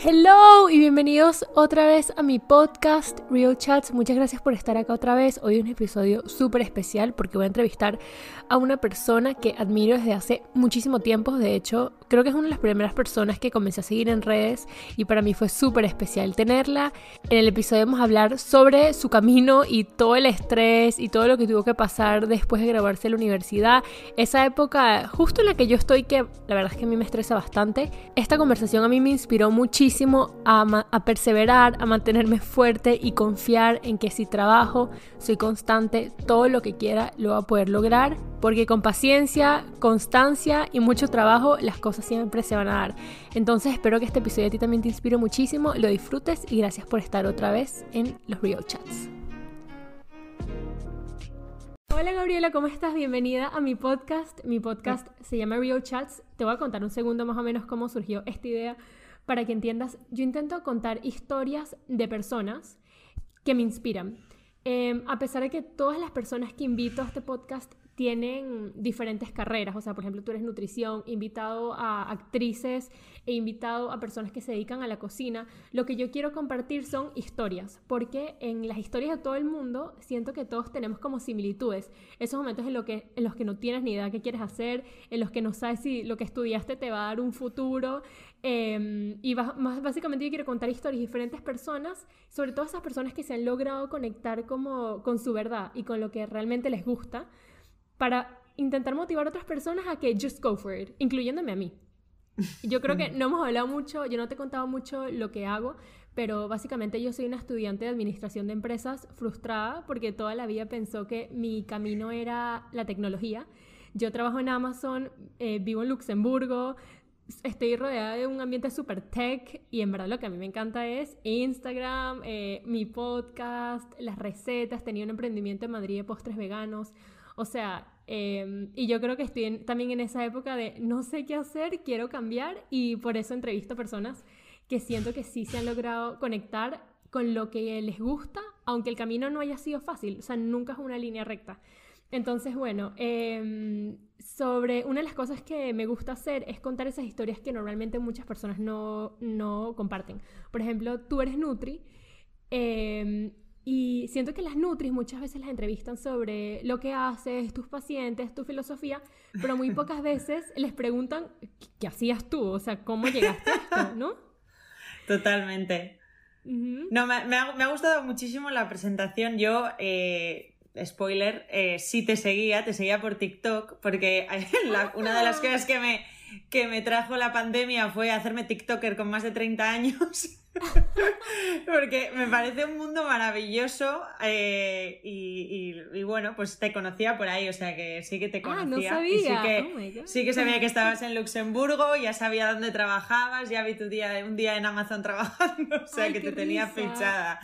Hello y bienvenidos otra vez a mi podcast Real Chats. Muchas gracias por estar acá otra vez. Hoy es un episodio súper especial porque voy a entrevistar a una persona que admiro desde hace muchísimo tiempo. De hecho, creo que es una de las primeras personas que comencé a seguir en redes y para mí fue súper especial tenerla. En el episodio vamos a hablar sobre su camino y todo el estrés y todo lo que tuvo que pasar después de graduarse de la universidad. Esa época justo en la que yo estoy que la verdad es que a mí me estresa bastante. Esta conversación a mí me inspiró muchísimo a, a, perseverar, a mantenerme fuerte y confiar en que si trabajo, soy constante, todo lo que quiera lo voy a poder lograr, porque con paciencia, constancia y mucho trabajo las cosas siempre se van a dar. Entonces espero que este episodio a ti también te inspire muchísimo, lo disfrutes y gracias por estar otra vez en los Real Chats. Hola Gabriela, ¿cómo estás? Bienvenida a mi podcast. Mi podcast se llama Real Chats. Te voy a contar un segundo más o menos cómo surgió esta idea para que entiendas, yo intento contar historias de personas que me inspiran. Em, a pesar de que todas las personas que invito a este podcast tienen diferentes carreras, o sea, por ejemplo, tú eres nutrición, invitado a actrices e invitado a personas que se dedican a la cocina, lo que yo quiero compartir son historias, porque en las historias de todo el mundo siento que todos tenemos como similitudes, esos momentos en, lo que, en los que no tienes ni idea qué quieres hacer, en los que no sabes si lo que estudiaste te va a dar un futuro, em, y más, básicamente yo quiero contar historias de diferentes personas, sobre todo esas personas que se han logrado conectar como con su verdad y con lo que realmente les gusta para intentar motivar a otras personas a que just go for it, incluyéndome a mí. Yo creo que no hemos hablado mucho, yo no te he contado mucho lo que hago, pero básicamente yo soy una estudiante de administración de empresas frustrada porque toda la vida pensó que mi camino era la tecnología. Yo trabajo en Amazon, eh, vivo en Luxemburgo, estoy rodeada de un ambiente súper tech y en verdad lo que a mí me encanta es Instagram, eh, mi podcast, las recetas, tenía un emprendimiento en Madrid de postres veganos. O sea, em, y yo creo que estoy también en esa época de no sé qué hacer, quiero cambiar y por eso entrevisto personas que siento que sí se han logrado conectar con lo que les gusta, aunque el camino no haya sido fácil, o sea, nunca es una línea recta. Entonces, bueno, em, sobre una de las cosas que me gusta hacer es contar esas historias que normalmente muchas personas no, no comparten. Por ejemplo, tú eres Nutri. Eh, y siento que las Nutris muchas veces las entrevistan sobre lo que haces, tus pacientes, tu filosofía, pero muy pocas veces les preguntan qué hacías tú, o sea, cómo llegaste a esto, ¿no? Totalmente. No, me, ha, gustado muchísimo la presentación. Yo, eh, spoiler, eh, sí te seguía, te seguía por TikTok, porque una de las cosas que me, que me trajo la pandemia fue hacerme TikToker con más de 30 años. Porque me parece un mundo maravilloso eh, y, bueno, pues te conocía por ahí, o sea que sí que te conocía. Ah, no sabía. sí, que, oh sí que sabía que estabas en Luxemburgo, ya sabía dónde trabajabas, ya vi tu día, un día en Amazon trabajando, o sea que te tenía fichada.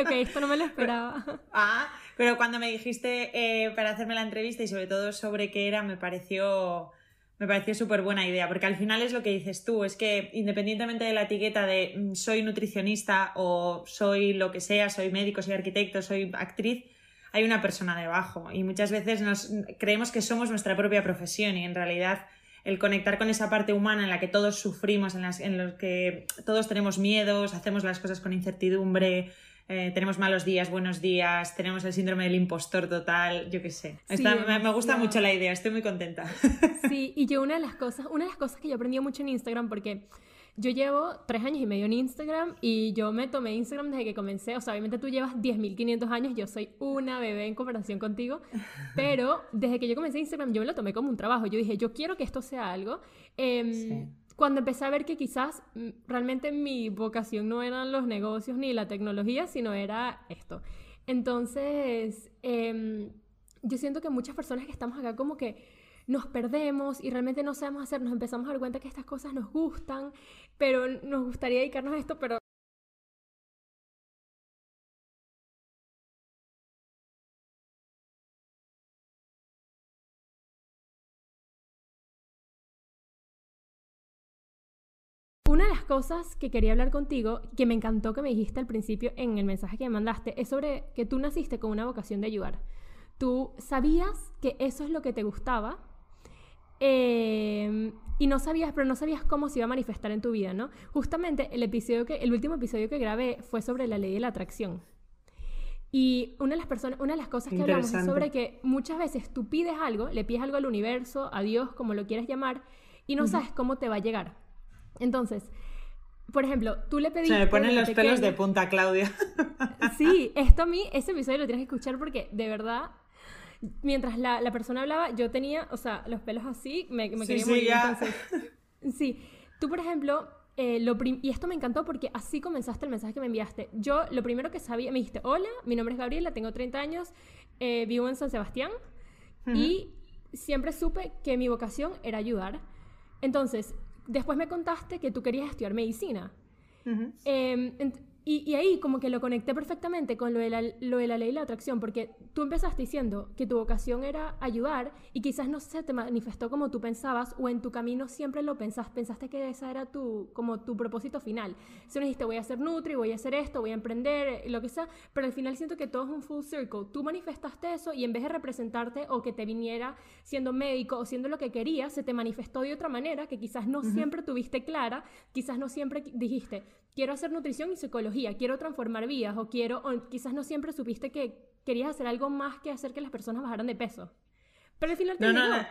ok, esto no me lo esperaba. ah, pero cuando me dijiste eh, para hacerme la entrevista y sobre todo sobre qué era, me pareció me pareció súper buena idea, porque al final es lo que dices tú, es que independientemente de la etiqueta de mm, soy nutricionista o soy lo que sea, soy médico, soy arquitecto, soy actriz, hay una persona debajo. Y muchas veces nos creemos que somos nuestra propia profesión y en realidad el conectar con esa parte humana en la que todos sufrimos, en, las, en los que todos tenemos miedos, hacemos las cosas con incertidumbre, eh, tenemos malos días, buenos días, tenemos el síndrome del impostor total, yo qué sé. me, gusta mucho la idea, estoy muy contenta. Sí, y yo una de las cosas, una de las cosas que yo aprendí mucho en Instagram, porque yo llevo tres años y medio en Instagram y yo me tomé Instagram desde que comencé. O sea, obviamente tú llevas 10.500 años, yo soy una bebé en comparación contigo. Pero desde que yo comencé Instagram, yo me lo tomé como un trabajo. Yo dije, yo quiero que esto sea algo. Eh, cuando empecé a ver que quizás mm, realmente mi vocación no eran los negocios ni la tecnología, sino era esto. Entonces, em, yo siento que muchas personas que estamos acá como que nos perdemos y realmente no sabemos hacer, nos empezamos a dar cuenta que estas cosas nos gustan, pero nos gustaría dedicarnos a esto, pero cosas que quería hablar contigo, que me encantó que me dijiste al principio en el mensaje que me mandaste, es sobre que tú naciste con una vocación de ayudar. Tú sabías que eso es lo que te gustaba. Em, y no sabías, pero no sabías cómo se iba a manifestar en tu vida, ¿no? Justamente el episodio que, el último episodio que grabé fue sobre la ley de la atracción. Y una de las personas, una de las cosas que hablamos es sobre que muchas veces tú pides algo, le pides algo al universo, a Dios, como lo quieras llamar, y no sabes cómo te va a llegar. Entonces, por ejemplo, tú le pediste. Se me ponen los pelos de punta, Claudia. Sí, esto a mí, ese episodio lo tienes que escuchar porque de verdad mientras la, la, persona hablaba, yo tenía, o sea, los pelos así, me, me quería morir. Entonces, sí, tú, por ejemplo, eh, lo y esto me encantó porque así comenzaste el mensaje que me enviaste. Yo lo primero que sabía, me dijiste, hola, mi nombre es Gabriela, tengo 30 años, eh, vivo en San Sebastián y siempre supe que mi vocación era ayudar. Entonces, después me contaste que tú querías estudiar medicina. Y, ahí como que lo conecté perfectamente con lo de, la, lo de la ley de la atracción, porque tú empezaste diciendo que tu vocación era ayudar y quizás no se te manifestó como tú pensabas o en tu camino siempre lo pensaste, pensaste que esa era tu, como tu propósito final. Si no dijiste voy a ser Nutri, voy a hacer esto, voy a emprender, lo que sea, pero al final siento que todo es un full circle. Tú manifestaste eso y en vez de representarte o que te viniera siendo médico o siendo lo que querías, se te manifestó de otra manera que quizás no siempre tuviste clara, quizás no siempre dijiste quiero hacer nutrición y psicología, quiero transformar vidas o quiero, o quizás no siempre supiste que querías hacer algo más que hacer que las personas bajaran de peso. Pero al final te no, no, no,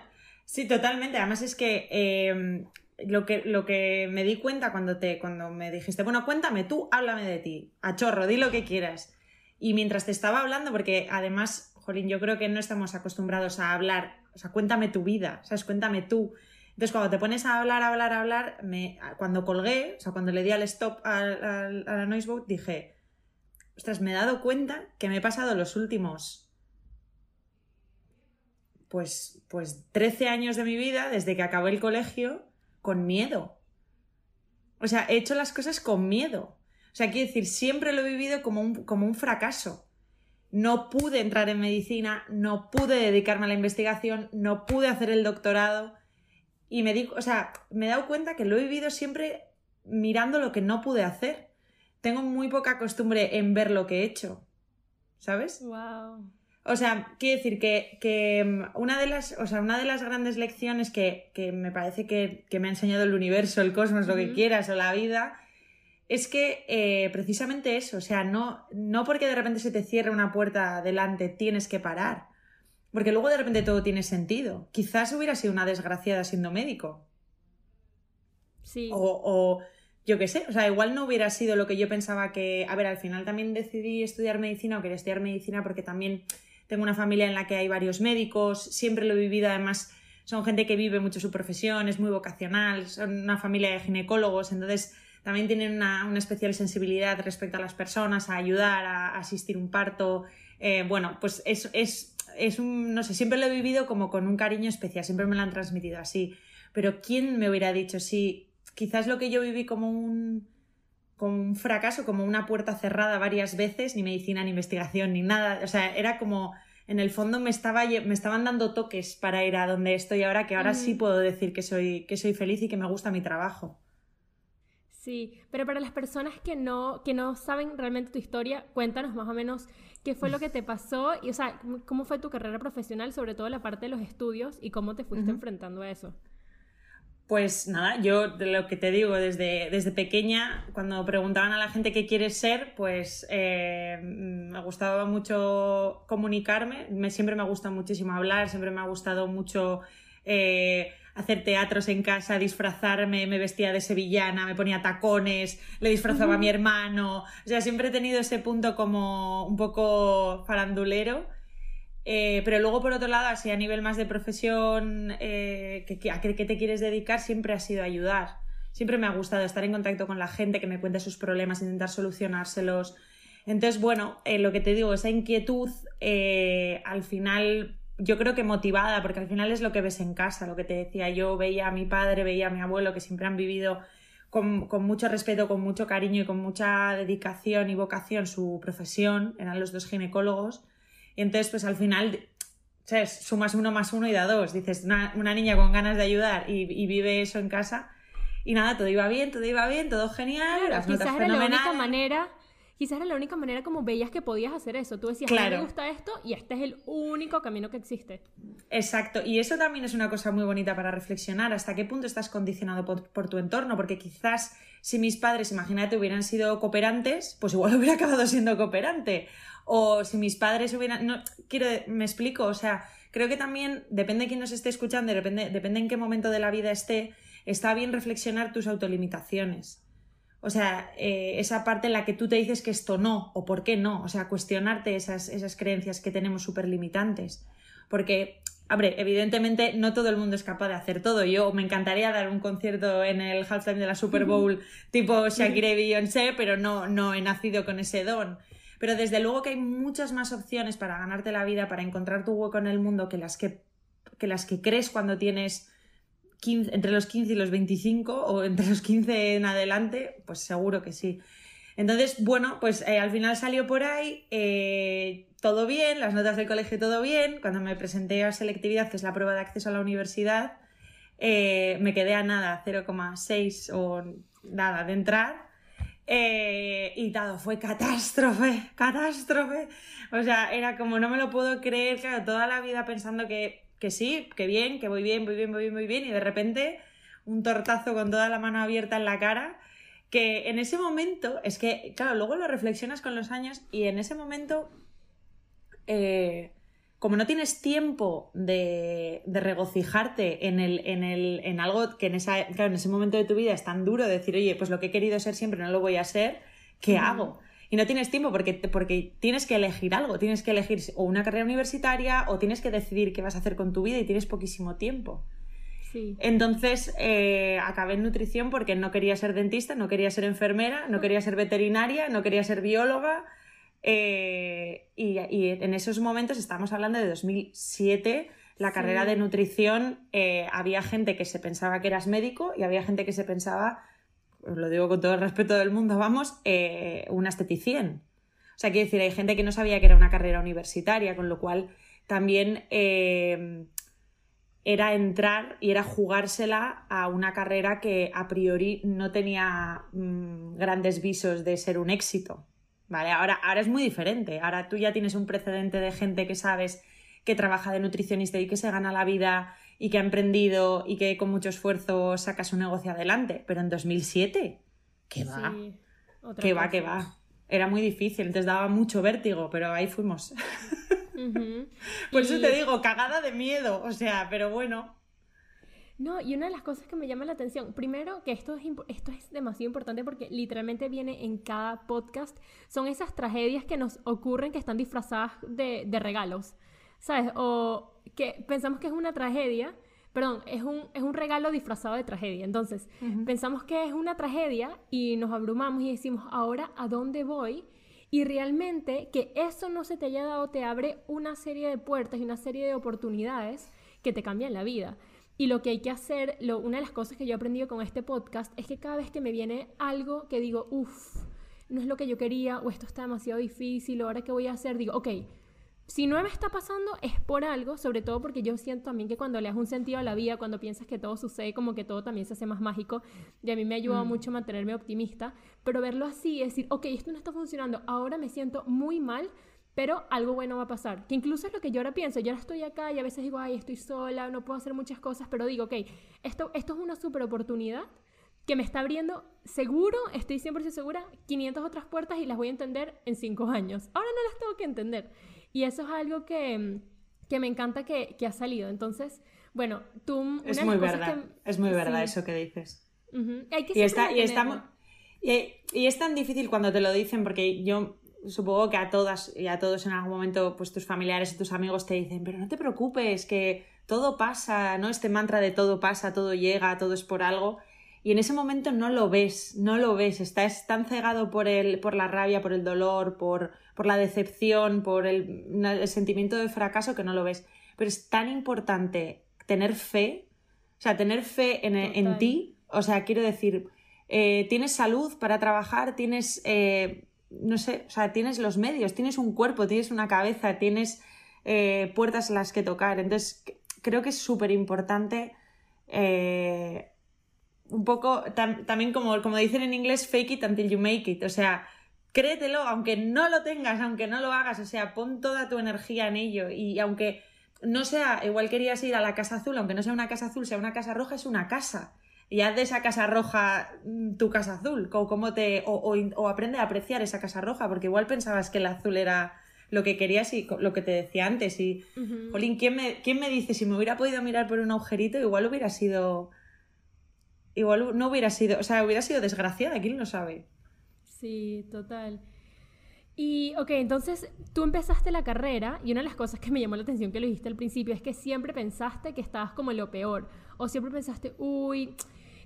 Sí, totalmente. Además es que, em, lo que lo que me di cuenta cuando, te, cuando me dijiste, bueno, cuéntame tú, háblame de ti, a chorro, di lo que quieras. Y mientras te estaba hablando, porque además, Jolín, yo creo que no estamos acostumbrados a hablar, o sea, cuéntame tu vida, ¿sabes? Cuéntame tú. Entonces, cuando te pones a hablar, hablar, hablar, me, cuando colgué, o sea, cuando le di al stop a, a, la Noiseboat, dije, ostras, me he dado cuenta que me he pasado los últimos, pues, pues 13 años de mi vida, desde que acabé el colegio, con miedo. O sea, he hecho las cosas con miedo. O sea, quiero decir, siempre lo he vivido como un, como un fracaso. No pude entrar en medicina, no pude dedicarme a la investigación, no pude hacer el doctorado y me di, o sea, me he dado cuenta que lo he vivido siempre mirando lo que no pude hacer. Tengo muy poca costumbre en ver lo que he hecho. ¿Sabes? Wow. O sea, quiero decir que, mm, una, de las, o sea, una de las grandes lecciones que, me parece que, me ha enseñado el universo, el cosmos, lo que quieras, o la vida, es que eh, precisamente eso, o sea, no, no porque de repente se te cierre una puerta delante tienes que parar. Porque luego de repente todo tiene sentido. Quizás hubiera sido una desgraciada siendo médico. Sí. O, yo qué sé, o sea, igual no hubiera sido lo que yo pensaba que... A ver, al final también decidí estudiar medicina o quería estudiar medicina porque también tengo una familia en la que hay varios médicos, siempre lo he vivido, además son gente que vive mucho su profesión, es muy vocacional, son una familia de ginecólogos, entonces también tienen una, especial sensibilidad respecto a las personas, a ayudar, a, asistir un parto. Eh, bueno, pues es, es es un, no sé, siempre lo he vivido como con un cariño especial, siempre me lo han transmitido así. Pero ¿quién me hubiera dicho si quizás lo que yo viví como un, como un fracaso, como una puerta cerrada varias veces, ni medicina, ni investigación, ni nada, o sea, era como en el fondo me, estaba, me estaban dando toques para ir a donde estoy ahora, que ahora sí puedo decir que soy, que soy feliz y que me gusta mi trabajo. Sí, pero para las personas que no, que no saben realmente tu historia, cuéntanos más o menos ¿Qué fue lo que te pasó? Y, o sea, ¿cómo fue tu carrera profesional, sobre todo la parte de los estudios, y cómo te fuiste enfrentando a eso? Pues nada, yo de lo que te digo, desde, desde pequeña, cuando preguntaban a la gente qué quieres ser, pues eh, me gustaba mucho comunicarme, me, siempre me ha gustado muchísimo hablar, siempre me ha gustado mucho eh, hacer teatros en casa, disfrazarme, me vestía de sevillana, me ponía tacones, le disfrazaba a mi hermano. O sea, siempre he tenido ese punto como un poco farandulero. Eh, pero luego, por otro lado, así a nivel más de profesión, eh, que, ¿a qué te quieres dedicar? Siempre ha sido ayudar. Siempre me ha gustado estar en contacto con la gente, que me cuente sus problemas, intentar solucionárselos. Entonces, bueno, eh, lo que te digo, esa inquietud al final yo creo que motivada, porque al final es lo que ves en casa, lo que te decía yo, veía a mi padre, veía a mi abuelo, que siempre han vivido con, mucho respeto, con mucho cariño y con mucha dedicación y vocación su profesión, eran los dos ginecólogos, y entonces pues al final, ¿sabes? Sumas uno más uno y da dos, dices, una, niña con ganas de ayudar y, vive eso en casa, y nada, todo iba bien, todo iba bien, todo genial, las notas era la única manera quizás era la única manera como veías que podías hacer eso. Tú decías, claro. me gusta esto y este es el único camino que existe. Exacto, y eso también es una cosa muy bonita para reflexionar, hasta qué punto estás condicionado por, tu entorno, porque quizás si mis padres, imagínate, hubieran sido cooperantes, pues igual hubiera acabado siendo cooperante. O si mis padres hubieran... No, quiero, me explico, o sea, creo que también, depende de quién nos esté escuchando, depende, depende en qué momento de la vida esté, está bien reflexionar tus autolimitaciones. O sea, eh, esa parte en la que tú te dices que esto no, o por qué no. O sea, cuestionarte esas, esas creencias que tenemos súper limitantes. Porque, hombre, evidentemente no todo el mundo es capaz de hacer todo. Yo me encantaría dar un concierto en el halftime de la Super Bowl tipo Shakira y Beyoncé, pero no, no he nacido con ese don. Pero desde luego que hay muchas más opciones para ganarte la vida, para encontrar tu hueco en el mundo que las que, que, las que crees cuando tienes entre los 15 y los 25 o entre los 15 en adelante, pues seguro que sí. Entonces, bueno, pues eh, al final salió por ahí, eh, todo bien, las notas del colegio todo bien. Cuando me presenté a selectividad, que es la prueba de acceso a la universidad, eh, me quedé a nada, 0,6 o nada de entrar. y todo, fue catástrofe, catástrofe. O sea, era como no me lo puedo creer, claro, toda la vida pensando que que sí, que bien, que voy bien, voy bien, voy bien, voy bien, y de repente un tortazo con toda la mano abierta en la cara, que en ese momento, es que, claro, luego lo reflexionas con los años y en ese momento, eh, como no tienes tiempo de, regocijarte en, el, en, el, en algo que en, esa, en ese momento de tu vida es tan duro, decir, oye, pues lo que he querido ser siempre no lo voy a ser, ¿qué hago? Y no tienes tiempo porque, porque tienes que elegir algo, tienes que elegir o una carrera universitaria o tienes que decidir qué vas a hacer con tu vida y tienes poquísimo tiempo. Sí. Entonces eh, acabé en nutrición porque no quería ser dentista, no quería ser enfermera, no quería ser veterinaria, no quería ser bióloga. Eh, y, en esos momentos, estamos hablando de 2007, la carrera de nutrición, eh, había gente que se pensaba que eras médico y había gente que se pensaba os lo digo con todo el respeto del mundo, vamos, eh, una esteticien. O sea, quiero decir, hay gente que no sabía que era una carrera universitaria, con lo cual también eh, era entrar y era jugársela a una carrera que a priori no tenía mm, grandes visos de ser un éxito. ¿Vale? Ahora, ahora es muy diferente. Ahora tú ya tienes un precedente de gente que sabes que trabaja de nutricionista y que se gana la vida y que ha emprendido y que con mucho esfuerzo saca su negocio adelante. Pero en 2007, ¿qué va? ¿Qué va, qué va? Era muy difícil, entonces daba mucho vértigo, pero ahí fuimos. Por eso te digo, cagada de miedo, o sea, pero bueno. No, y una de las cosas que me llama la atención, primero que esto es, esto es demasiado importante porque literalmente viene en cada podcast, son esas tragedias que nos ocurren que están disfrazadas de, de regalos, ¿sabes? O que pensamos que es una tragedia, perdón, es un, es un regalo disfrazado de tragedia. Entonces, pensamos que es una tragedia y nos abrumamos y decimos, ahora, ¿a dónde voy? Y realmente que eso no se te haya dado te abre una serie de puertas y una serie de oportunidades que te cambian la vida. Y lo que hay que hacer, lo, una de las cosas que yo he aprendido con este podcast es que cada vez que me viene algo que digo, uff, no es lo que yo quería, o esto está demasiado difícil, o ahora qué voy a hacer, digo, ok, si no me está pasando es por algo, sobre todo porque yo siento también que cuando le das un sentido a la vida, cuando piensas que todo sucede, como que todo también se hace más mágico, y a mí me ha ayudado mm. mucho a mantenerme optimista, pero verlo así, es decir, ok, esto no está funcionando, ahora me siento muy mal, pero algo bueno va a pasar, que incluso es lo que yo ahora pienso, yo ahora estoy acá y a veces digo, ay, estoy sola, no puedo hacer muchas cosas, pero digo, ok, esto, esto es una super oportunidad que me está abriendo, seguro, estoy 100% segura, 500 otras puertas y las voy a entender en 5 años. Ahora no las tengo que entender. Y eso es algo que, que me encanta que, que, ha salido. Entonces, bueno, tú... Es muy verdad, es muy verdad eso que dices. Hay que y, está, y, y, y, es tan difícil cuando te lo dicen porque yo supongo que a todas y a todos en algún momento pues tus familiares y tus amigos te dicen, pero no te preocupes, que todo pasa, ¿no? Este mantra de todo pasa, todo llega, todo es por algo y en ese momento no lo ves, no lo ves, estás tan cegado por, el, por la rabia, por el dolor, por, por la decepción, por el, sentimiento de fracaso que no lo ves. Pero es tan importante tener fe, o sea, tener fe en, ti, o sea, quiero decir, eh, tienes salud para trabajar, tienes, eh, no sé, o sea, tienes los medios, tienes un cuerpo, tienes una cabeza, tienes eh, puertas a las que tocar. Entonces, creo que es súper importante un poco también como, como dicen en inglés, fake it until you make it. O sea, créetelo, aunque no lo tengas, aunque no lo hagas, o sea, pon toda tu energía en ello y aunque no sea, igual querías ir a la casa azul, aunque no sea una casa azul, sea una casa roja, es una casa. Y haz de esa casa roja mm, tu casa azul, o, te, o, aprende a apreciar esa casa roja, porque igual pensabas que el azul era lo que querías y lo que te decía antes. Y, Jolín, ¿quién me, ¿quién me dice si me hubiera podido mirar por un agujerito? Igual hubiera sido. Igual no hubiera sido. O sea, hubiera sido desgraciada, ¿quién lo sabe? Sí, total. Y, ok, entonces tú empezaste la carrera y una de las cosas que me llamó la atención que lo dijiste al principio es que siempre pensaste que estabas como lo peor. O siempre pensaste, uy,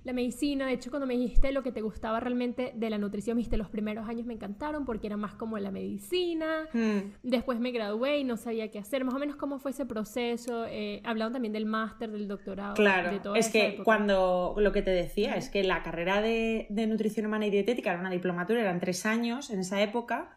la medicina. De hecho, cuando me dijiste lo que te gustaba realmente de la nutrición, viste, los primeros años me encantaron porque era más como la medicina. Hmm. Después me gradué y no sabía qué hacer. Más o menos cómo fue ese proceso. Eh, hablando también del máster, del doctorado. Claro, es que cuando lo que te decía es que la carrera de, de nutrición humana y dietética era una diplomatura, eran tres años en esa época.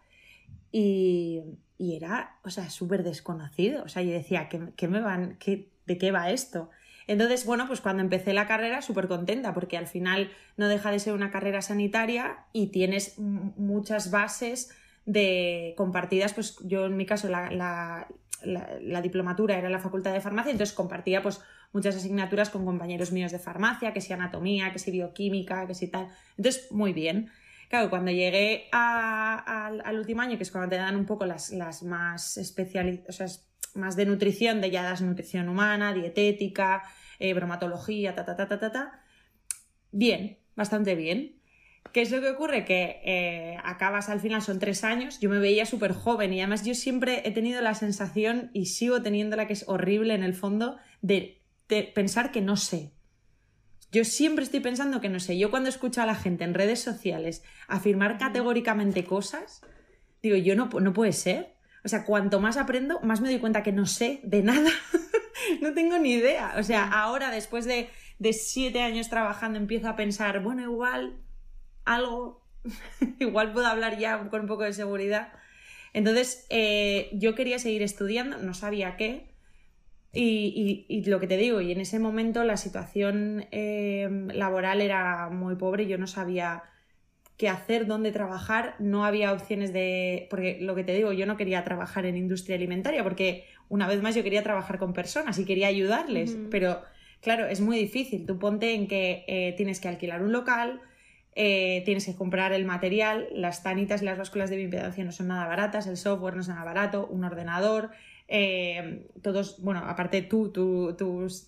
Y, y era, o sea, súper desconocido. O sea, yo decía, ¿qué, me van, qué, ¿de qué va esto? Entonces, bueno, pues cuando empecé la carrera, súper contenta, porque al final no deja de ser una carrera sanitaria y tienes muchas bases de compartidas, pues yo en mi caso la, la, diplomatura era la facultad de farmacia, entonces compartía pues muchas asignaturas con compañeros míos de farmacia, que si anatomía, que si bioquímica, que si tal. Entonces, muy bien. Claro, cuando llegué al último año, que es cuando te dan un poco las, las más especializadas, más de nutrición, de ya das nutrición humana, dietética, eh, bromatología, ta, ta, ta, ta, ta, ta. Bien, bastante bien. ¿Qué es lo que ocurre? Que eh, acabas al final, son tres años, yo me veía súper joven y además yo siempre he tenido la sensación y sigo teniéndola que es horrible en el fondo de, de pensar que no sé. Yo siempre estoy pensando que no sé. Yo cuando escucho a la gente en redes sociales afirmar categóricamente cosas, digo, yo no, no puede ser. O sea, cuanto más aprendo, más me doy cuenta que no sé de nada. no tengo ni idea. O sea, ahora, después de, siete años trabajando, empiezo a pensar, bueno, igual algo, igual puedo hablar ya con un poco de seguridad. Entonces, eh, yo quería seguir estudiando, no sabía qué. Y, lo que te digo, y en ese momento la situación eh, laboral era muy pobre, yo no sabía qué hacer, dónde trabajar, no había opciones de... Porque lo que te digo, yo no quería trabajar en industria alimentaria porque una vez más yo quería trabajar con personas y quería ayudarles, pero claro, es muy difícil. Tú ponte en que eh, tienes que alquilar un local, eh, tienes que comprar el material, las tanitas y las básculas de bioimpedancia no son nada baratas, el software no es nada barato, un ordenador, eh, todos, bueno, aparte tú, tus,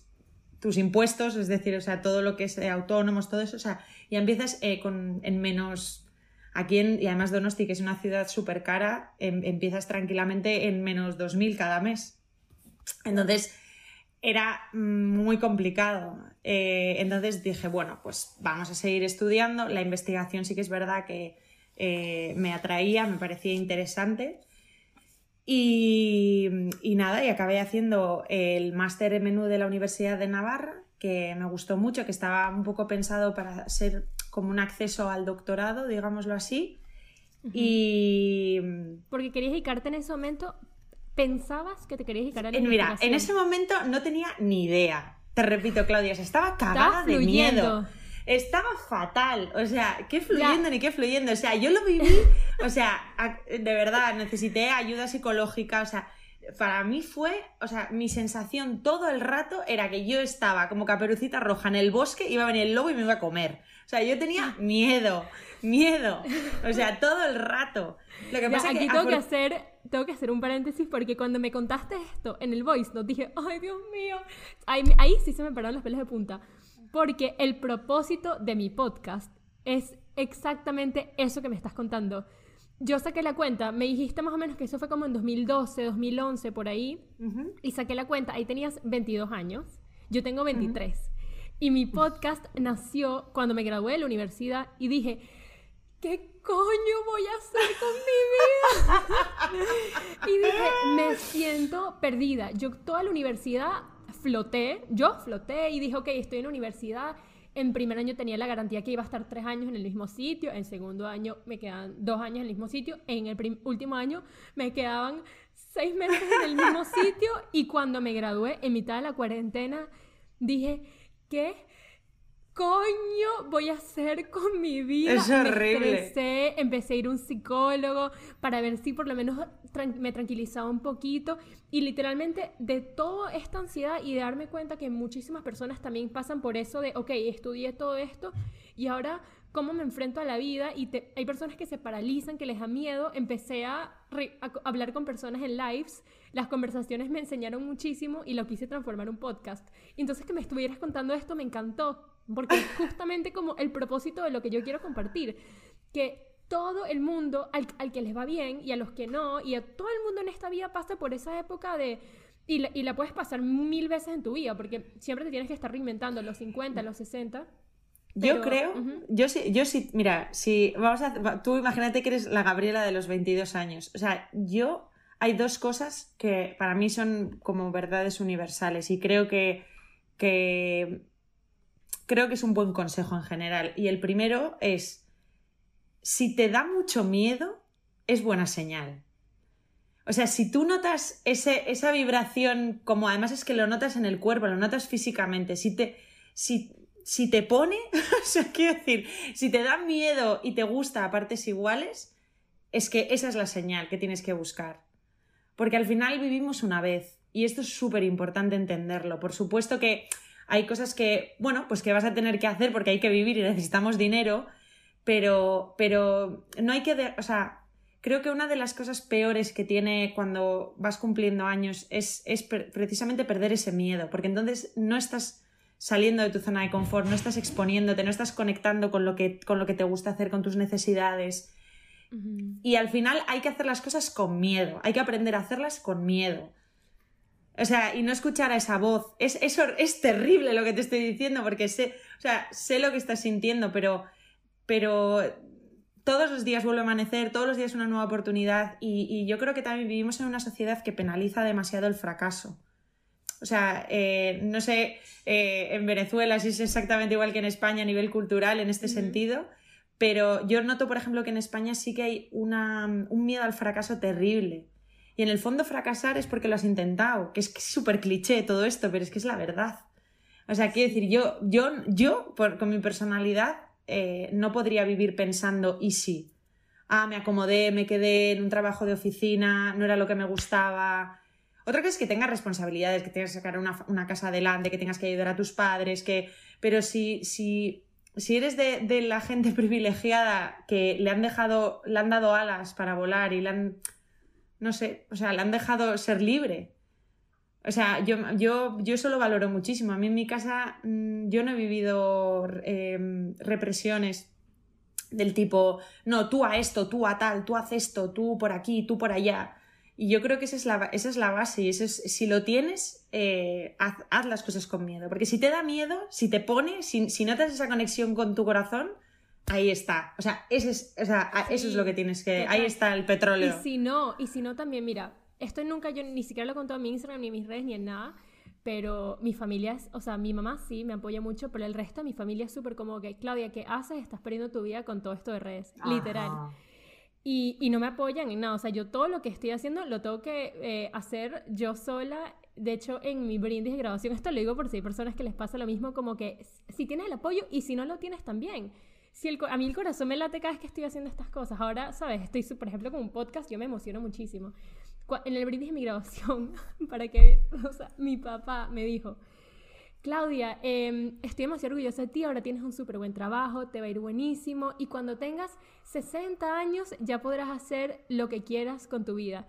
tus impuestos, es decir, o sea, todo lo que es autónomos, todo eso, o sea, y empiezas eh, con, en menos, aquí en, y además Donosti, que es una ciudad súper cara, em, empiezas tranquilamente en menos 2.000 cada mes. Entonces, era muy complicado. Eh, entonces dije, bueno, pues vamos a seguir estudiando. La investigación sí que es verdad que eh, me atraía, me parecía interesante. Y, y, nada, y acabé haciendo el máster en menú de la Universidad de Navarra que me gustó mucho, que estaba un poco pensado para ser como un acceso al doctorado, digámoslo así. Y. Porque querías dedicarte en ese momento. ¿Pensabas que te querías dedicar a la Mira, en ese momento no tenía ni idea. Te repito, Claudia, se estaba cagada de miedo. Estaba fatal. O sea, qué fluyendo ni qué fluyendo. O sea, yo lo viví. O sea, de verdad, necesité ayuda psicológica. O sea, para mí fue, o sea, mi sensación todo el rato era que yo estaba como caperucita roja en el bosque, iba a venir el lobo y me iba a comer. O sea, yo tenía miedo, miedo. O sea, todo el rato. Lo que pasa aquí tengo que hacer tengo que hacer un paréntesis porque cuando me contaste esto en el voice no dije, ay Dios mío, ahí, ahí sí se me pararon los pelos de punta. Porque el propósito de mi podcast es exactamente eso que me estás contando yo saqué la cuenta, me dijiste más o menos que eso fue como en 2012, 2011, por ahí, y saqué la cuenta, ahí tenías 22 años, yo tengo 23. Y mi podcast nació cuando me gradué de la universidad y dije, ¿qué coño voy a hacer con mi vida? y dije, me siento perdida. Yo toda la universidad floté, yo floté y dije, ok, estoy en la universidad en primer año tenía la garantía que iba a estar tres años en el mismo sitio, en segundo año me quedaban dos años en el mismo sitio, en el último año me quedaban seis meses en el mismo sitio y cuando me gradué en mitad de la cuarentena dije, ¿qué coño voy a hacer con mi vida? Es horrible. Me estresé, empecé a ir a un psicólogo para ver si por lo menos me tranquilizaba un poquito y literalmente de toda esta ansiedad y de darme cuenta que muchísimas personas también pasan por eso de, ok, estudié todo esto y ahora cómo me enfrento a la vida y hay personas que se paralizan, que les da miedo. Empecé a, hablar con personas en lives, las conversaciones me enseñaron muchísimo y lo quise transformar en un podcast. entonces que me estuvieras contando esto me encantó, porque es justamente como el propósito de lo que yo quiero compartir, que todo el mundo, al, que les va bien y a los que no, y a todo el mundo en esta vida pasa por esa época de... Y la, y la puedes pasar mil veces en tu vida, porque siempre te tienes que estar reinventando, los 50, los 60 yo creo, yo sí, yo sí, mira, si vamos a, tú imagínate que eres la Gabriela de los 22 años. O sea, yo hay dos cosas que para mí son como verdades universales y creo que, que creo que es un buen consejo en general. Y el primero es, si te da mucho miedo, es buena señal. O sea, si tú notas ese, esa vibración, como además es que lo notas en el cuerpo, lo notas físicamente, si te, si, si te pone, o sea, quiero decir, si te da miedo y te gusta a partes iguales, es que esa es la señal que tienes que buscar. Porque al final vivimos una vez y esto es súper importante entenderlo. Por supuesto que hay cosas que, bueno, pues que vas a tener que hacer porque hay que vivir y necesitamos dinero, pero, pero no hay que, o sea, creo que una de las cosas peores que tiene cuando vas cumpliendo años es, es precisamente perder ese miedo, porque entonces no estás saliendo de tu zona de confort, no estás exponiéndote, no estás conectando con lo que, con lo que te gusta hacer, con tus necesidades. Y al final hay que hacer las cosas con miedo, hay que aprender a hacerlas con miedo. O sea, y no escuchar a esa voz. Es, es, es terrible lo que te estoy diciendo, porque sé, o sea, sé lo que estás sintiendo, pero, pero todos los días vuelve a amanecer, todos los días una nueva oportunidad, y, y yo creo que también vivimos en una sociedad que penaliza demasiado el fracaso. O sea, eh, no sé eh, en Venezuela si es exactamente igual que en España a nivel cultural en este sentido, pero yo noto, por ejemplo, que en España sí que hay un miedo al fracaso terrible. Y en el fondo fracasar es porque lo has intentado, que es súper cliché todo esto, pero es que es la verdad. O sea, quiero decir, yo, yo, yo con mi personalidad, eh, no podría vivir pensando, ¿y si? Ah, me acomodé, me quedé en un trabajo de oficina, no era lo que me gustaba, otra cosa es que tengas responsabilidades, que tengas que sacar una, casa adelante, que tengas que ayudar a tus padres, que... Pero si, si, si eres de, la gente privilegiada que le han dejado, le han dado alas para volar y le han, no sé, o sea, le han dejado ser libre. O sea, yo, yo, yo eso lo valoro muchísimo. A mí en mi casa mm, yo no he vivido em, represiones del tipo, no, tú a esto, tú a tal, tú haz esto, tú por aquí, tú por allá. Y yo creo que esa es la, esa es la base. Y si lo tienes, eh, haz, las cosas con miedo. Porque si te da miedo, si te pone, si, si notas esa conexión con tu corazón, ahí está. O sea, ese es, o sea eso es lo que tienes que. Ahí está el petróleo. Y si no, y si no también, mira, esto nunca yo ni siquiera lo he contado en mi Instagram, ni en mis redes, ni en nada. Pero mi familia es, o sea, mi mamá sí me apoya mucho, pero el resto de mi familia es súper como que, Claudia, ¿qué haces? Estás perdiendo tu vida con todo esto de redes. Literal. Y, y, no me apoyan en nada. O sea, yo todo lo que estoy haciendo lo tengo que eh, hacer yo sola. De hecho, en mi brindis de graduación, esto lo digo por si hay personas que les pasa lo mismo, como que si tienes el apoyo y si no lo tienes también. Si el, a mí el corazón me late cada vez que estoy haciendo estas cosas. Ahora, ¿sabes? Estoy, por ejemplo, con un podcast, yo me emociono muchísimo. En el brindis de mi graduación, para que, o sea, mi papá me dijo, Claudia, em, estoy demasiado orgullosa de ti, ahora tienes un súper buen trabajo, te va a ir buenísimo y cuando tengas 60 años ya podrás hacer lo que quieras con tu vida.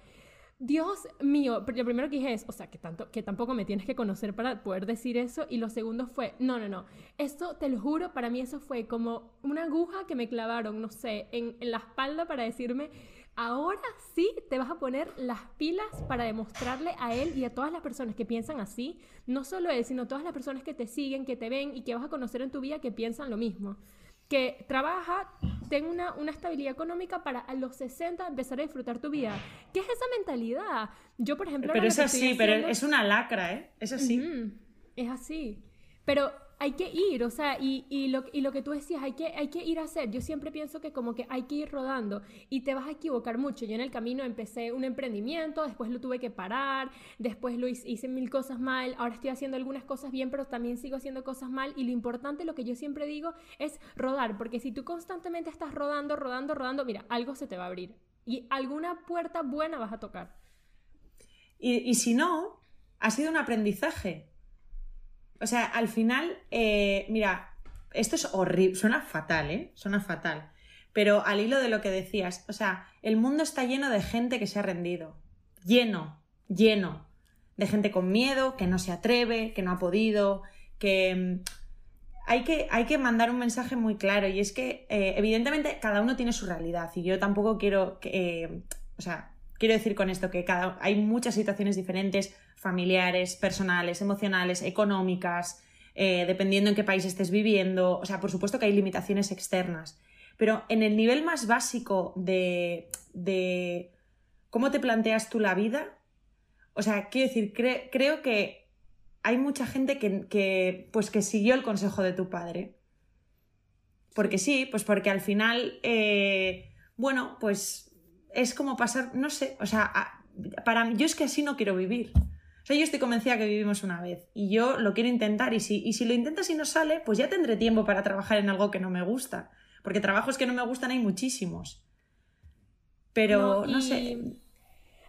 Dios mío, lo primero que dije es, o sea, que, tanto, que tampoco me tienes que conocer para poder decir eso. Y lo segundo fue, no, no, no, esto te lo juro, para mí eso fue como una aguja que me clavaron, no sé, en, en la espalda para decirme, ahora sí te vas a poner las pilas para demostrarle a él y a todas las personas que piensan así, no solo él, sino todas las personas que te siguen, que te ven y que vas a conocer en tu vida que piensan lo mismo. Que trabaja, ten una, una estabilidad económica para a los 60 empezar a disfrutar tu vida. ¿Qué es esa mentalidad? Yo, por ejemplo... Pero es así, pero es una lacra, ¿eh? Es así. es así. Pero hay que ir, o sea, y, y, lo, y lo que tú decías, hay que, hay que ir a hacer. Yo siempre pienso que como que hay que ir rodando y te vas a equivocar mucho. Yo en el camino empecé un emprendimiento, después lo tuve que parar, después lo hice, mil cosas mal, ahora estoy haciendo algunas cosas bien, pero también sigo haciendo cosas mal. Y lo importante, lo que yo siempre digo, es rodar, porque si tú constantemente estás rodando, rodando, rodando, mira, algo se te va a abrir y alguna puerta buena vas a tocar. Y, y si no, ha sido un aprendizaje o sea, al final, eh, mira, esto es horrible, suena fatal, ¿eh? Suena fatal. Pero al hilo de lo que decías, o sea, el mundo está lleno de gente que se ha rendido. Lleno, lleno. De gente con miedo, que no se atreve, que no ha podido, que... Mm, hay que, hay que mandar un mensaje muy claro y es que eh, evidentemente cada uno tiene su realidad y yo tampoco quiero que, eh, o sea, quiero decir con esto que cada, hay muchas situaciones diferentes, familiares, personales, emocionales, económicas, eh, dependiendo en qué país estés viviendo. O sea, por supuesto que hay limitaciones externas. Pero en el nivel más básico de, de cómo te planteas tú la vida, o sea, quiero decir, creo que hay mucha gente que, pues que siguió el consejo de tu padre. Porque sí, pues porque al final, eh, bueno, pues es como pasar, no sé, o sea, para mí, yo es que así no quiero vivir sea, yo estoy convencida que vivimos una vez y yo lo quiero intentar y si, y si lo intentas y no sale, pues ya tendré tiempo para trabajar en algo que no me gusta. Porque trabajos que no me gustan hay muchísimos. Pero no, sé.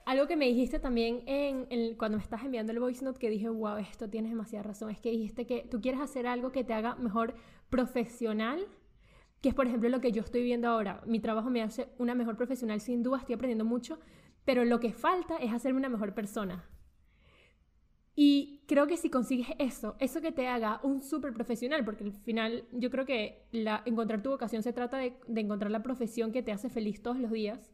Algo que me dijiste también en, cuando me estás enviando el voice note que dije, wow, esto tienes demasiada razón, es que dijiste que tú quieres hacer algo que te haga mejor profesional, que es por ejemplo lo que yo estoy viendo ahora. Mi trabajo me hace una mejor profesional sin duda, estoy aprendiendo mucho, pero lo que falta es hacerme una mejor persona. Y creo que si consigues eso, eso que te haga un súper profesional, porque al final yo creo que la, encontrar tu vocación se trata de, encontrar la profesión que te hace feliz todos los días,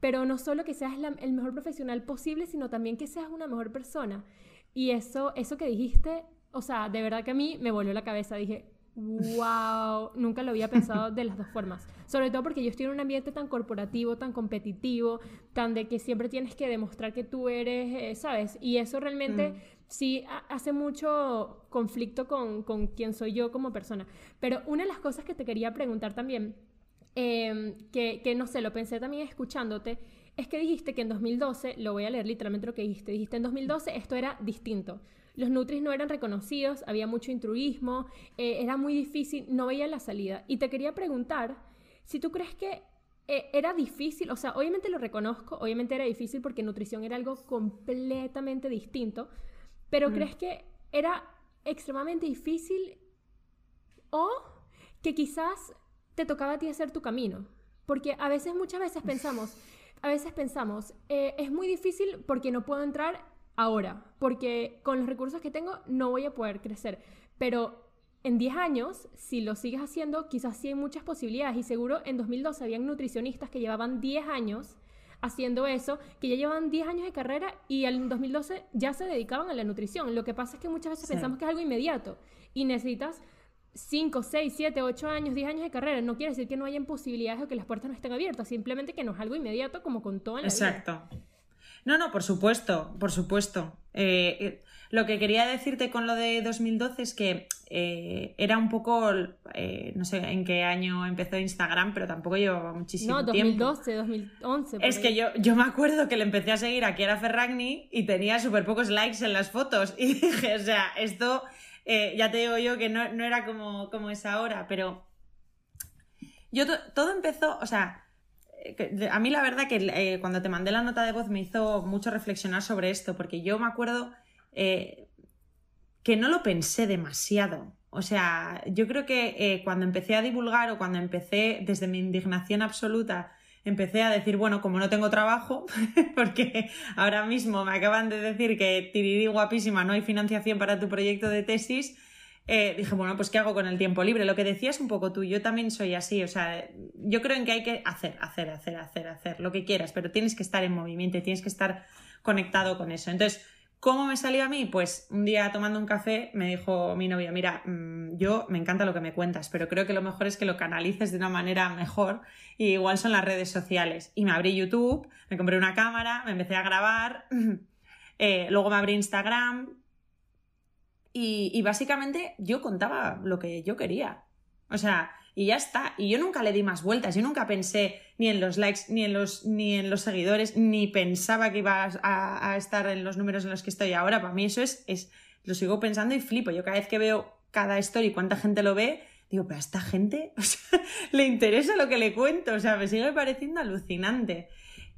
pero no solo que seas el mejor profesional posible, sino también que seas una mejor persona. Y eso, eso que dijiste, o sea, de verdad que a mí me volvió la cabeza. Dije, wow, nunca lo había pensado de las dos formas. Sobre todo porque yo estoy en un ambiente tan corporativo, tan competitivo, tan de que siempre tienes que demostrar que tú eres, eh, ¿sabes? Y eso realmente mm. sí hace mucho conflicto con, con quién soy yo como persona. Pero una de las cosas que te quería preguntar también, em, que, que no sé, lo pensé también escuchándote, es que dijiste que en 2012, lo voy a leer literalmente lo que dijiste, dijiste en 2012 esto era distinto los Nutris no eran reconocidos, había mucho intruismo, eh, era muy difícil, no veía la salida. Y te quería preguntar si tú crees que eh, era difícil, o sea, obviamente lo reconozco, obviamente era difícil porque nutrición era algo completamente distinto, pero ¿crees que era extremadamente difícil o que quizás te tocaba a ti hacer tu camino? Porque a veces, muchas veces pensamos, a veces pensamos, eh, es muy difícil porque no puedo entrar ahora, porque con los recursos que tengo no voy a poder crecer. Pero en 10 años, si lo sigues haciendo, quizás sí hay muchas posibilidades. Y seguro en 2012 habían nutricionistas que llevaban 10 años haciendo eso, que ya llevaban 10 años de carrera y en 2012 ya se dedicaban a la nutrición. Lo que pasa es que muchas veces pensamos que es algo inmediato y necesitas 5, 6, 7, 8 años, 10 años de carrera. No quiere decir que no hayan posibilidades o que las puertas no estén abiertas, simplemente que no es algo inmediato como con todo en la Exacto. No, no, por supuesto, por supuesto. Eh, eh, lo que quería decirte con lo de 2012 es que eh, era un poco, no sé en qué año empezó Instagram, pero tampoco llevaba muchísimo tiempo. No, 2012, 2011. Es que yo, yo me acuerdo que le empecé a seguir a Kiara Ferragni y tenía súper pocos likes en las fotos. Y dije, o sea, esto ya te digo yo que no, no era como, como es ahora, pero yo todo empezó, o sea, a mí la verdad que eh, cuando te mandé la nota de voz me hizo mucho reflexionar sobre esto, porque yo me acuerdo eh, que no lo pensé demasiado. O sea, yo creo que eh, cuando empecé a divulgar o cuando empecé, desde mi indignación absoluta, empecé a decir, bueno, como no tengo trabajo, porque ahora mismo me acaban de decir que tirirí guapísima, no hay financiación para tu proyecto de tesis, eh, dije, bueno, pues ¿qué hago con el tiempo libre? Lo que decías un poco tú, yo también soy así, o sea, yo creo en que hay que hacer, hacer, hacer, hacer, hacer, lo que quieras, pero tienes que estar en movimiento tienes que estar conectado con eso. Entonces, ¿cómo me salió a mí? Pues un día tomando un café me dijo mi novio, mira, mm, yo me encanta lo que me cuentas, pero creo que lo mejor es que lo canalices de una manera mejor igual son las redes sociales. Y me abrí YouTube, me compré una cámara, me empecé a grabar, eh, luego me abrí Instagram, y, básicamente yo contaba lo que yo quería. O sea, y ya está. Y yo nunca le di más vueltas. Yo nunca pensé ni en los likes, ni en los, ni en los seguidores, ni pensaba que iba a, estar en los números en los que estoy ahora. Para mí eso es, es, lo sigo pensando y flipo. Yo cada vez que veo cada story, cuánta gente lo ve, digo, pero a esta gente le interesa lo que le cuento. O sea, me sigue pareciendo alucinante.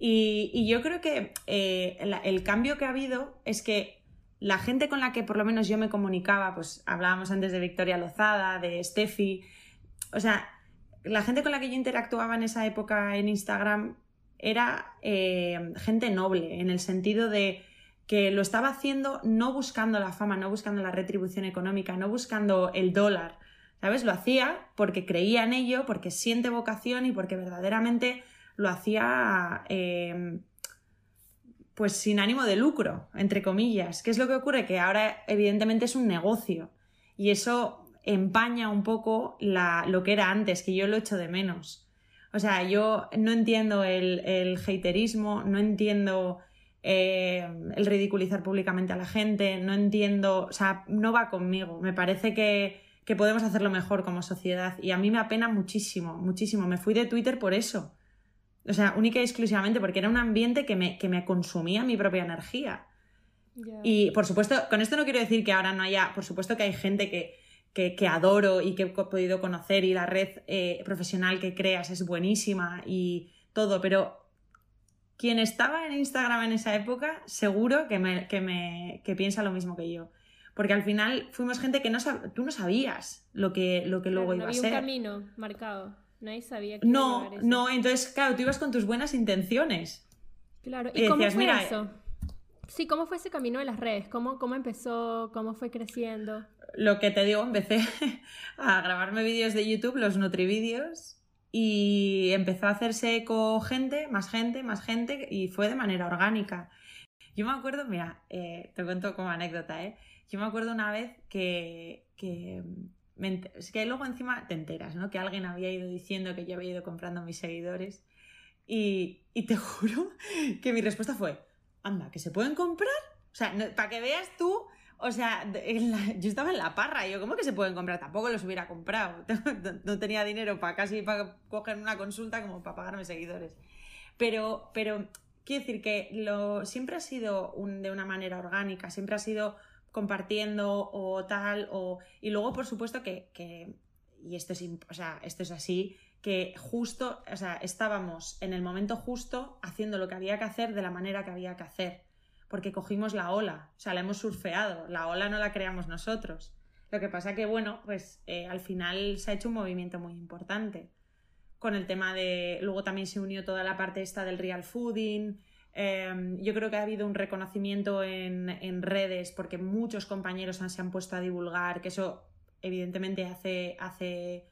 Y, yo creo que eh, el cambio que ha habido es que la gente con la que por lo menos yo me comunicaba, pues hablábamos antes de Victoria Lozada, de Steffi, o sea, la gente con la que yo interactuaba en esa época en Instagram era eh, gente noble, en el sentido de que lo estaba haciendo no buscando la fama, no buscando la retribución económica, no buscando el dólar, ¿sabes? Lo hacía porque creía en ello, porque siente vocación y porque verdaderamente lo hacía eh, pues sin ánimo de lucro, entre comillas. ¿Qué es lo que ocurre? Que ahora evidentemente es un negocio y eso empaña un poco lo que era antes, que yo lo echo de menos. O sea, yo no entiendo el, el haterismo, no entiendo eh, el ridiculizar públicamente a la gente, no entiendo, o sea, no va conmigo. Me parece que, que podemos hacerlo mejor como sociedad y a mí me apena muchísimo, muchísimo. Me fui de Twitter por eso o sea, única y exclusivamente porque era un ambiente que me, que me consumía mi propia energía. Y por supuesto, con esto no quiero decir que ahora no haya, por supuesto que hay gente que, que, adoro y que he podido conocer y la red eh, profesional que creas es buenísima y todo, pero quien estaba en Instagram en esa época seguro que, me, que, me, que piensa lo mismo que yo. Porque al final fuimos gente que no tú no sabías lo que, lo que luego iba a ser. un camino marcado. Nadie sabía que No, no, entonces, claro, tú ibas con tus buenas intenciones. Claro, ¿y, cómo fue eso? Sí, ¿cómo fue ese camino de las redes? ¿Cómo, ¿Cómo empezó? ¿Cómo fue creciendo? Lo que te digo, empecé a grabarme vídeos de YouTube, los Nutrivídeos, y empezó a hacerse eco gente, más gente, más gente, y fue de manera orgánica. Yo me acuerdo, mira, eh, te cuento como anécdota, ¿eh? Yo me acuerdo una vez que, que es que luego encima te enteras, ¿no? Que alguien había ido diciendo que yo había ido comprando mis seguidores. Y, te juro que mi respuesta fue, anda, ¿que se pueden comprar? O sea, para que veas tú, o sea, yo estaba en la parra, yo, ¿cómo que se pueden comprar? Tampoco los hubiera comprado. no tenía dinero para casi para coger una consulta como para pagarme seguidores. Pero, pero quiero decir que lo, siempre ha sido de una manera orgánica, siempre ha sido compartiendo o tal, o... y luego por supuesto que, y esto es, o sea, esto es así, que justo, o sea, estábamos en el momento justo haciendo lo que había que hacer de la manera que había que hacer, porque cogimos la ola, o sea, la hemos surfeado, la ola no la creamos nosotros. Lo que pasa que, bueno, pues eh, al final se ha hecho un movimiento muy importante. Con el tema de. Luego también se unió toda la parte esta del real fooding, Em, yo creo que ha habido un reconocimiento en, redes porque muchos compañeros se han puesto a divulgar, que eso evidentemente hace, hace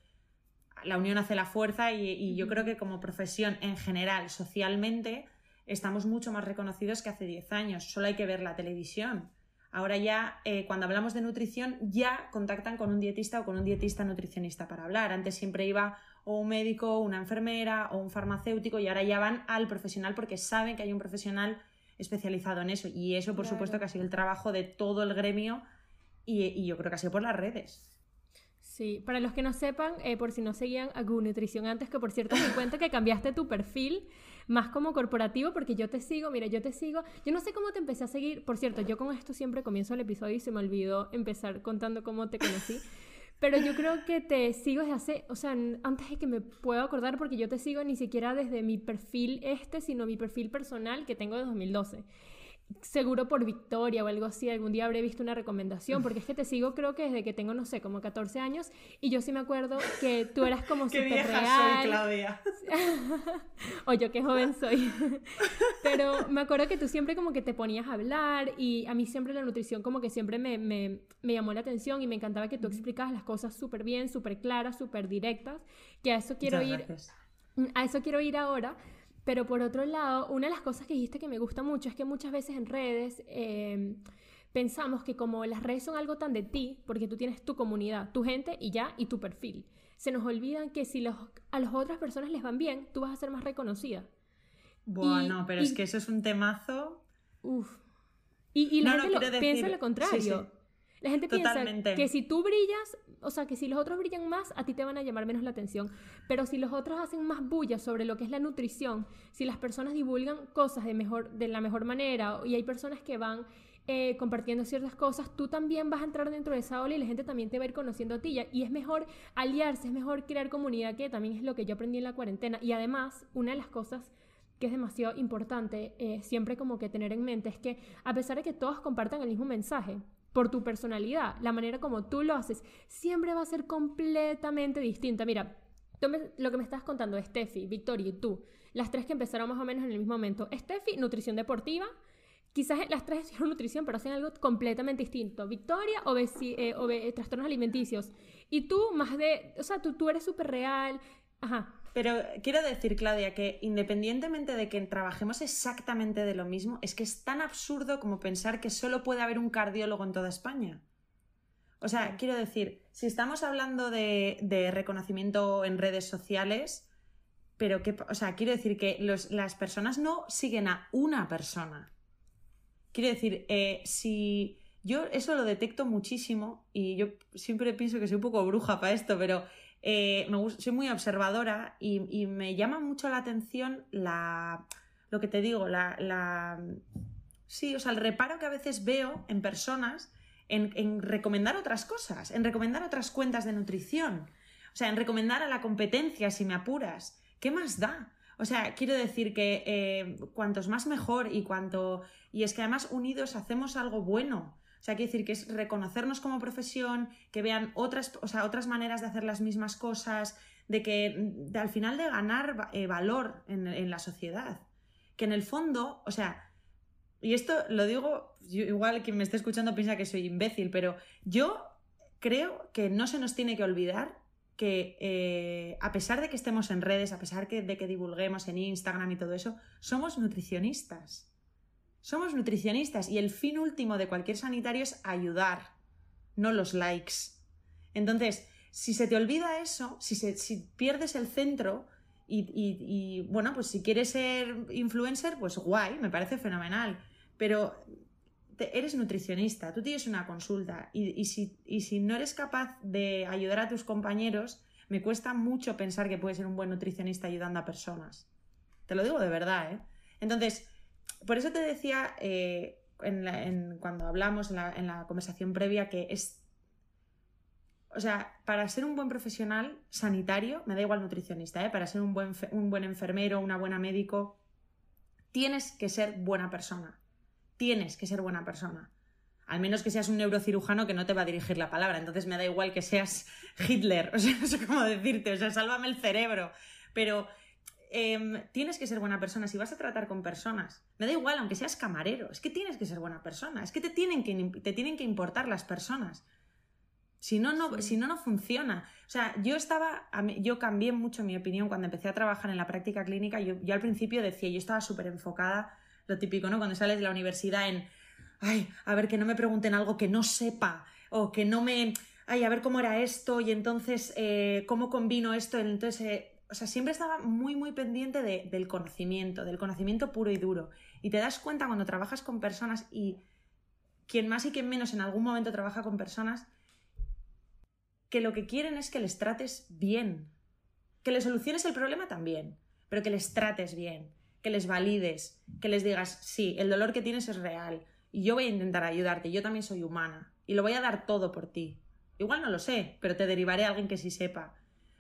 la unión hace la fuerza y, yo creo que como profesión en general, socialmente, estamos mucho más reconocidos que hace 10 años. Solo hay que ver la televisión. Ahora ya, eh, cuando hablamos de nutrición, ya contactan con un dietista o con un dietista nutricionista para hablar. Antes siempre iba o un médico, una enfermera o un farmacéutico y ahora ya van al profesional porque saben que hay un profesional especializado en eso. Y eso, por supuesto, que ha sido el trabajo de todo el gremio y, yo creo que ha sido por las redes. Sí, para los que no sepan, eh, por si no seguían a Google Nutrición antes, que por cierto me cuenta que cambiaste tu perfil más como corporativo, porque yo te sigo, mira, yo te sigo, yo no sé cómo te empecé a seguir, por cierto, yo con esto siempre comienzo el episodio y se me olvidó empezar contando cómo te conocí. Pero yo creo que te sigo desde hace, o sea, antes de que me pueda acordar, porque yo te sigo ni siquiera desde mi perfil este, sino mi perfil personal que tengo de 2012 seguro por Victoria o algo así, algún día habré visto una recomendación, porque es que te sigo creo que desde que tengo, no sé, como 14 años, y yo sí me acuerdo que tú eras como súper real. soy, Claudia. o yo qué joven soy. Pero me acuerdo que tú siempre como que te ponías a hablar, y a mí siempre la nutrición como que siempre me, me, me llamó la atención, y me encantaba que tú explicabas las cosas súper bien, súper claras, súper directas, que a eso quiero ir... A eso quiero ir ahora, pero por otro lado, una de las cosas que dijiste que me gusta mucho es que muchas veces en redes em, pensamos que como las redes son algo tan de ti, porque tú tienes tu comunidad, tu gente y ya, y tu perfil, se nos olvidan que si los, a las otras personas les van bien, tú vas a ser más reconocida. Bueno, pero es que eso es un temazo. Uf. Y, la gente piensa lo contrario. La gente piensa que si tú brillas, o sea, que si los otros brillan más, a ti te van a llamar menos la atención. Pero si los otros hacen más bulla sobre lo que es la nutrición, si las personas divulgan cosas de, mejor, de la mejor manera y hay personas que van eh, compartiendo ciertas cosas, tú también vas a entrar dentro de esa ola y la gente también te va a ir conociendo a ti. Y es mejor aliarse, es mejor crear comunidad, que también es lo que yo aprendí en la cuarentena. Y además, una de las cosas que es demasiado importante eh, siempre como que tener en mente es que a pesar de que todos compartan el mismo mensaje, por tu personalidad, la manera como tú lo haces, siempre va a ser completamente distinta. Mira, lo que me estás contando, Steffi, Victoria y tú, las tres que empezaron más o menos en el mismo momento. Steffi, nutrición deportiva. Quizás las tres hicieron nutrición, pero hacen algo completamente distinto. Victoria, eh, trastornos alimenticios. Y tú, más de. O sea, tú, tú eres súper real. Ajá. Pero quiero decir, Claudia, que independientemente de que trabajemos exactamente de lo mismo, es que es tan absurdo como pensar que solo puede haber un cardiólogo en toda España. O sea, quiero decir, si estamos hablando de, reconocimiento en redes sociales, pero que, o sea, quiero decir que las personas no siguen a una persona. Quiero decir, eh, si yo eso lo detecto muchísimo y yo siempre pienso que soy un poco bruja para esto, pero eh, soy muy observadora y, me llama mucho la atención la, lo que te digo, la, sí, o sea, el reparo que a veces veo en personas en, recomendar otras cosas, en recomendar otras cuentas de nutrición, o sea, en recomendar a la competencia si me apuras. ¿Qué más da? O sea, quiero decir que eh, cuantos más mejor y cuanto... Y es que además unidos hacemos algo bueno. O sea, quiere decir que es reconocernos como profesión, que vean otras, o sea, otras maneras de hacer las mismas cosas, de que al final de ganar eh, valor en, la sociedad. Que en el fondo, o sea, y esto lo digo, igual quien me esté escuchando piensa que soy imbécil, pero yo creo que no se nos tiene que olvidar que eh, a pesar de que estemos en redes, a pesar de que divulguemos en Instagram y todo eso, somos nutricionistas. Somos nutricionistas y el fin último de cualquier sanitario es ayudar, no los likes. Entonces, si se te olvida eso, si, pierdes el centro y, bueno, pues si quieres ser influencer, pues guay, me parece fenomenal. Pero eres nutricionista, tú tienes una consulta y, si, y si no eres capaz de ayudar a tus compañeros, me cuesta mucho pensar que puedes ser un buen nutricionista ayudando a personas. Te lo digo de verdad, ¿eh? Entonces, por eso te decía eh, cuando hablamos en la, conversación previa que es o sea, para ser un buen profesional sanitario, me da igual nutricionista, ¿eh? para ser un buen, un buen enfermero, una buena médico, tienes que ser buena persona. Tienes que ser buena persona. Al menos que seas un neurocirujano que no te va a dirigir la palabra. Entonces me da igual que seas Hitler. O sea, no sé cómo decirte. O sea, sálvame el cerebro. Pero Em, tienes que ser buena persona si vas a tratar con personas. Me da igual, aunque seas camarero, es que tienes que ser buena persona, es que te tienen que, te tienen que importar las personas. Si no, no, si no, no funciona. O sea, yo estaba, yo cambié mucho mi opinión cuando empecé a trabajar en la práctica clínica. Yo, yo al principio decía, yo estaba súper enfocada, lo típico, ¿no? Cuando sales de la universidad en, ay, a ver, que no me pregunten algo que no sepa, o que no me, ay, a ver cómo era esto, y entonces, eh, ¿cómo combino esto? Entonces, eh, o sea, siempre estaba muy, muy pendiente del conocimiento, del conocimiento puro y duro. Y te das cuenta cuando trabajas con personas y quien más y quien menos en algún momento trabaja con personas, que lo que quieren es que les trates bien, que les soluciones el problema también, pero que les trates bien, que les valides, que les digas, sí, el dolor que tienes es real y yo voy a intentar ayudarte, yo también soy humana y lo voy a dar todo por ti. Igual no lo sé, pero te derivaré a alguien que sí sepa.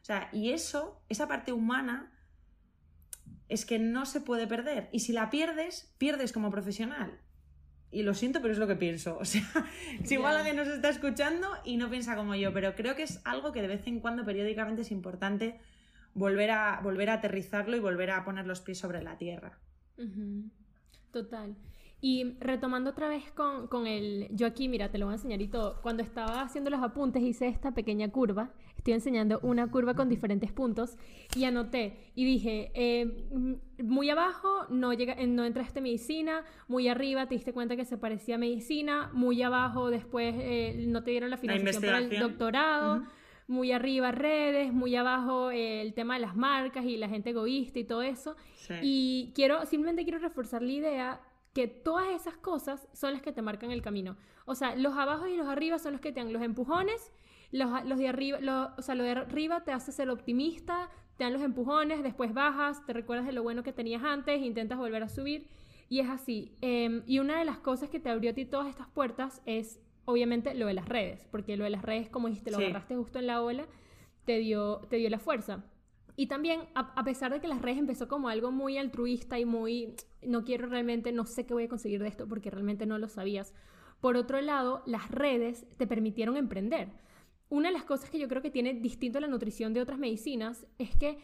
O sea, y eso, esa parte humana, es que no se puede perder. Y si la pierdes, pierdes como profesional. Y lo siento, pero es lo que pienso. O sea, si igual alguien nos está escuchando y no piensa como yo, pero creo que es algo que de vez en cuando, periódicamente, es importante volver a, volver a aterrizarlo y volver a poner los pies sobre la tierra. Total. Y retomando otra vez con, con, el... Yo aquí, mira, te lo voy a enseñar y todo. Cuando estaba haciendo los apuntes hice esta pequeña curva. Estoy enseñando una curva con diferentes puntos y anoté y dije, eh, muy abajo no, llega, eh, no entraste medicina, muy arriba te diste cuenta que se parecía a medicina, muy abajo después eh, no te dieron la financiación para el doctorado. muy arriba redes, muy abajo el tema de las marcas y la gente egoísta y todo eso. Y quiero, simplemente quiero reforzar la idea que todas esas cosas son las que te marcan el camino. O sea, los abajo y los arriba son los que te dan los empujones, los, de arriba, o sea, lo de arriba te hace ser optimista, te dan los empujones, después bajas, te recuerdas de lo bueno que tenías antes, intentas volver a subir. Y es así. Em, y una de las cosas que te abrió a ti todas estas puertas es, obviamente, lo de las redes. Porque lo de las redes, como dijiste, lo agarraste justo en la ola, te dio, te dio la fuerza. Y también, a, pesar de que las redes empezó como algo muy altruista y muy, no quiero realmente, no sé qué voy a conseguir de esto porque realmente no lo sabías. Por otro lado, las redes te permitieron emprender. Una de las cosas que yo creo que tiene distinto a la nutrición de otras medicinas es que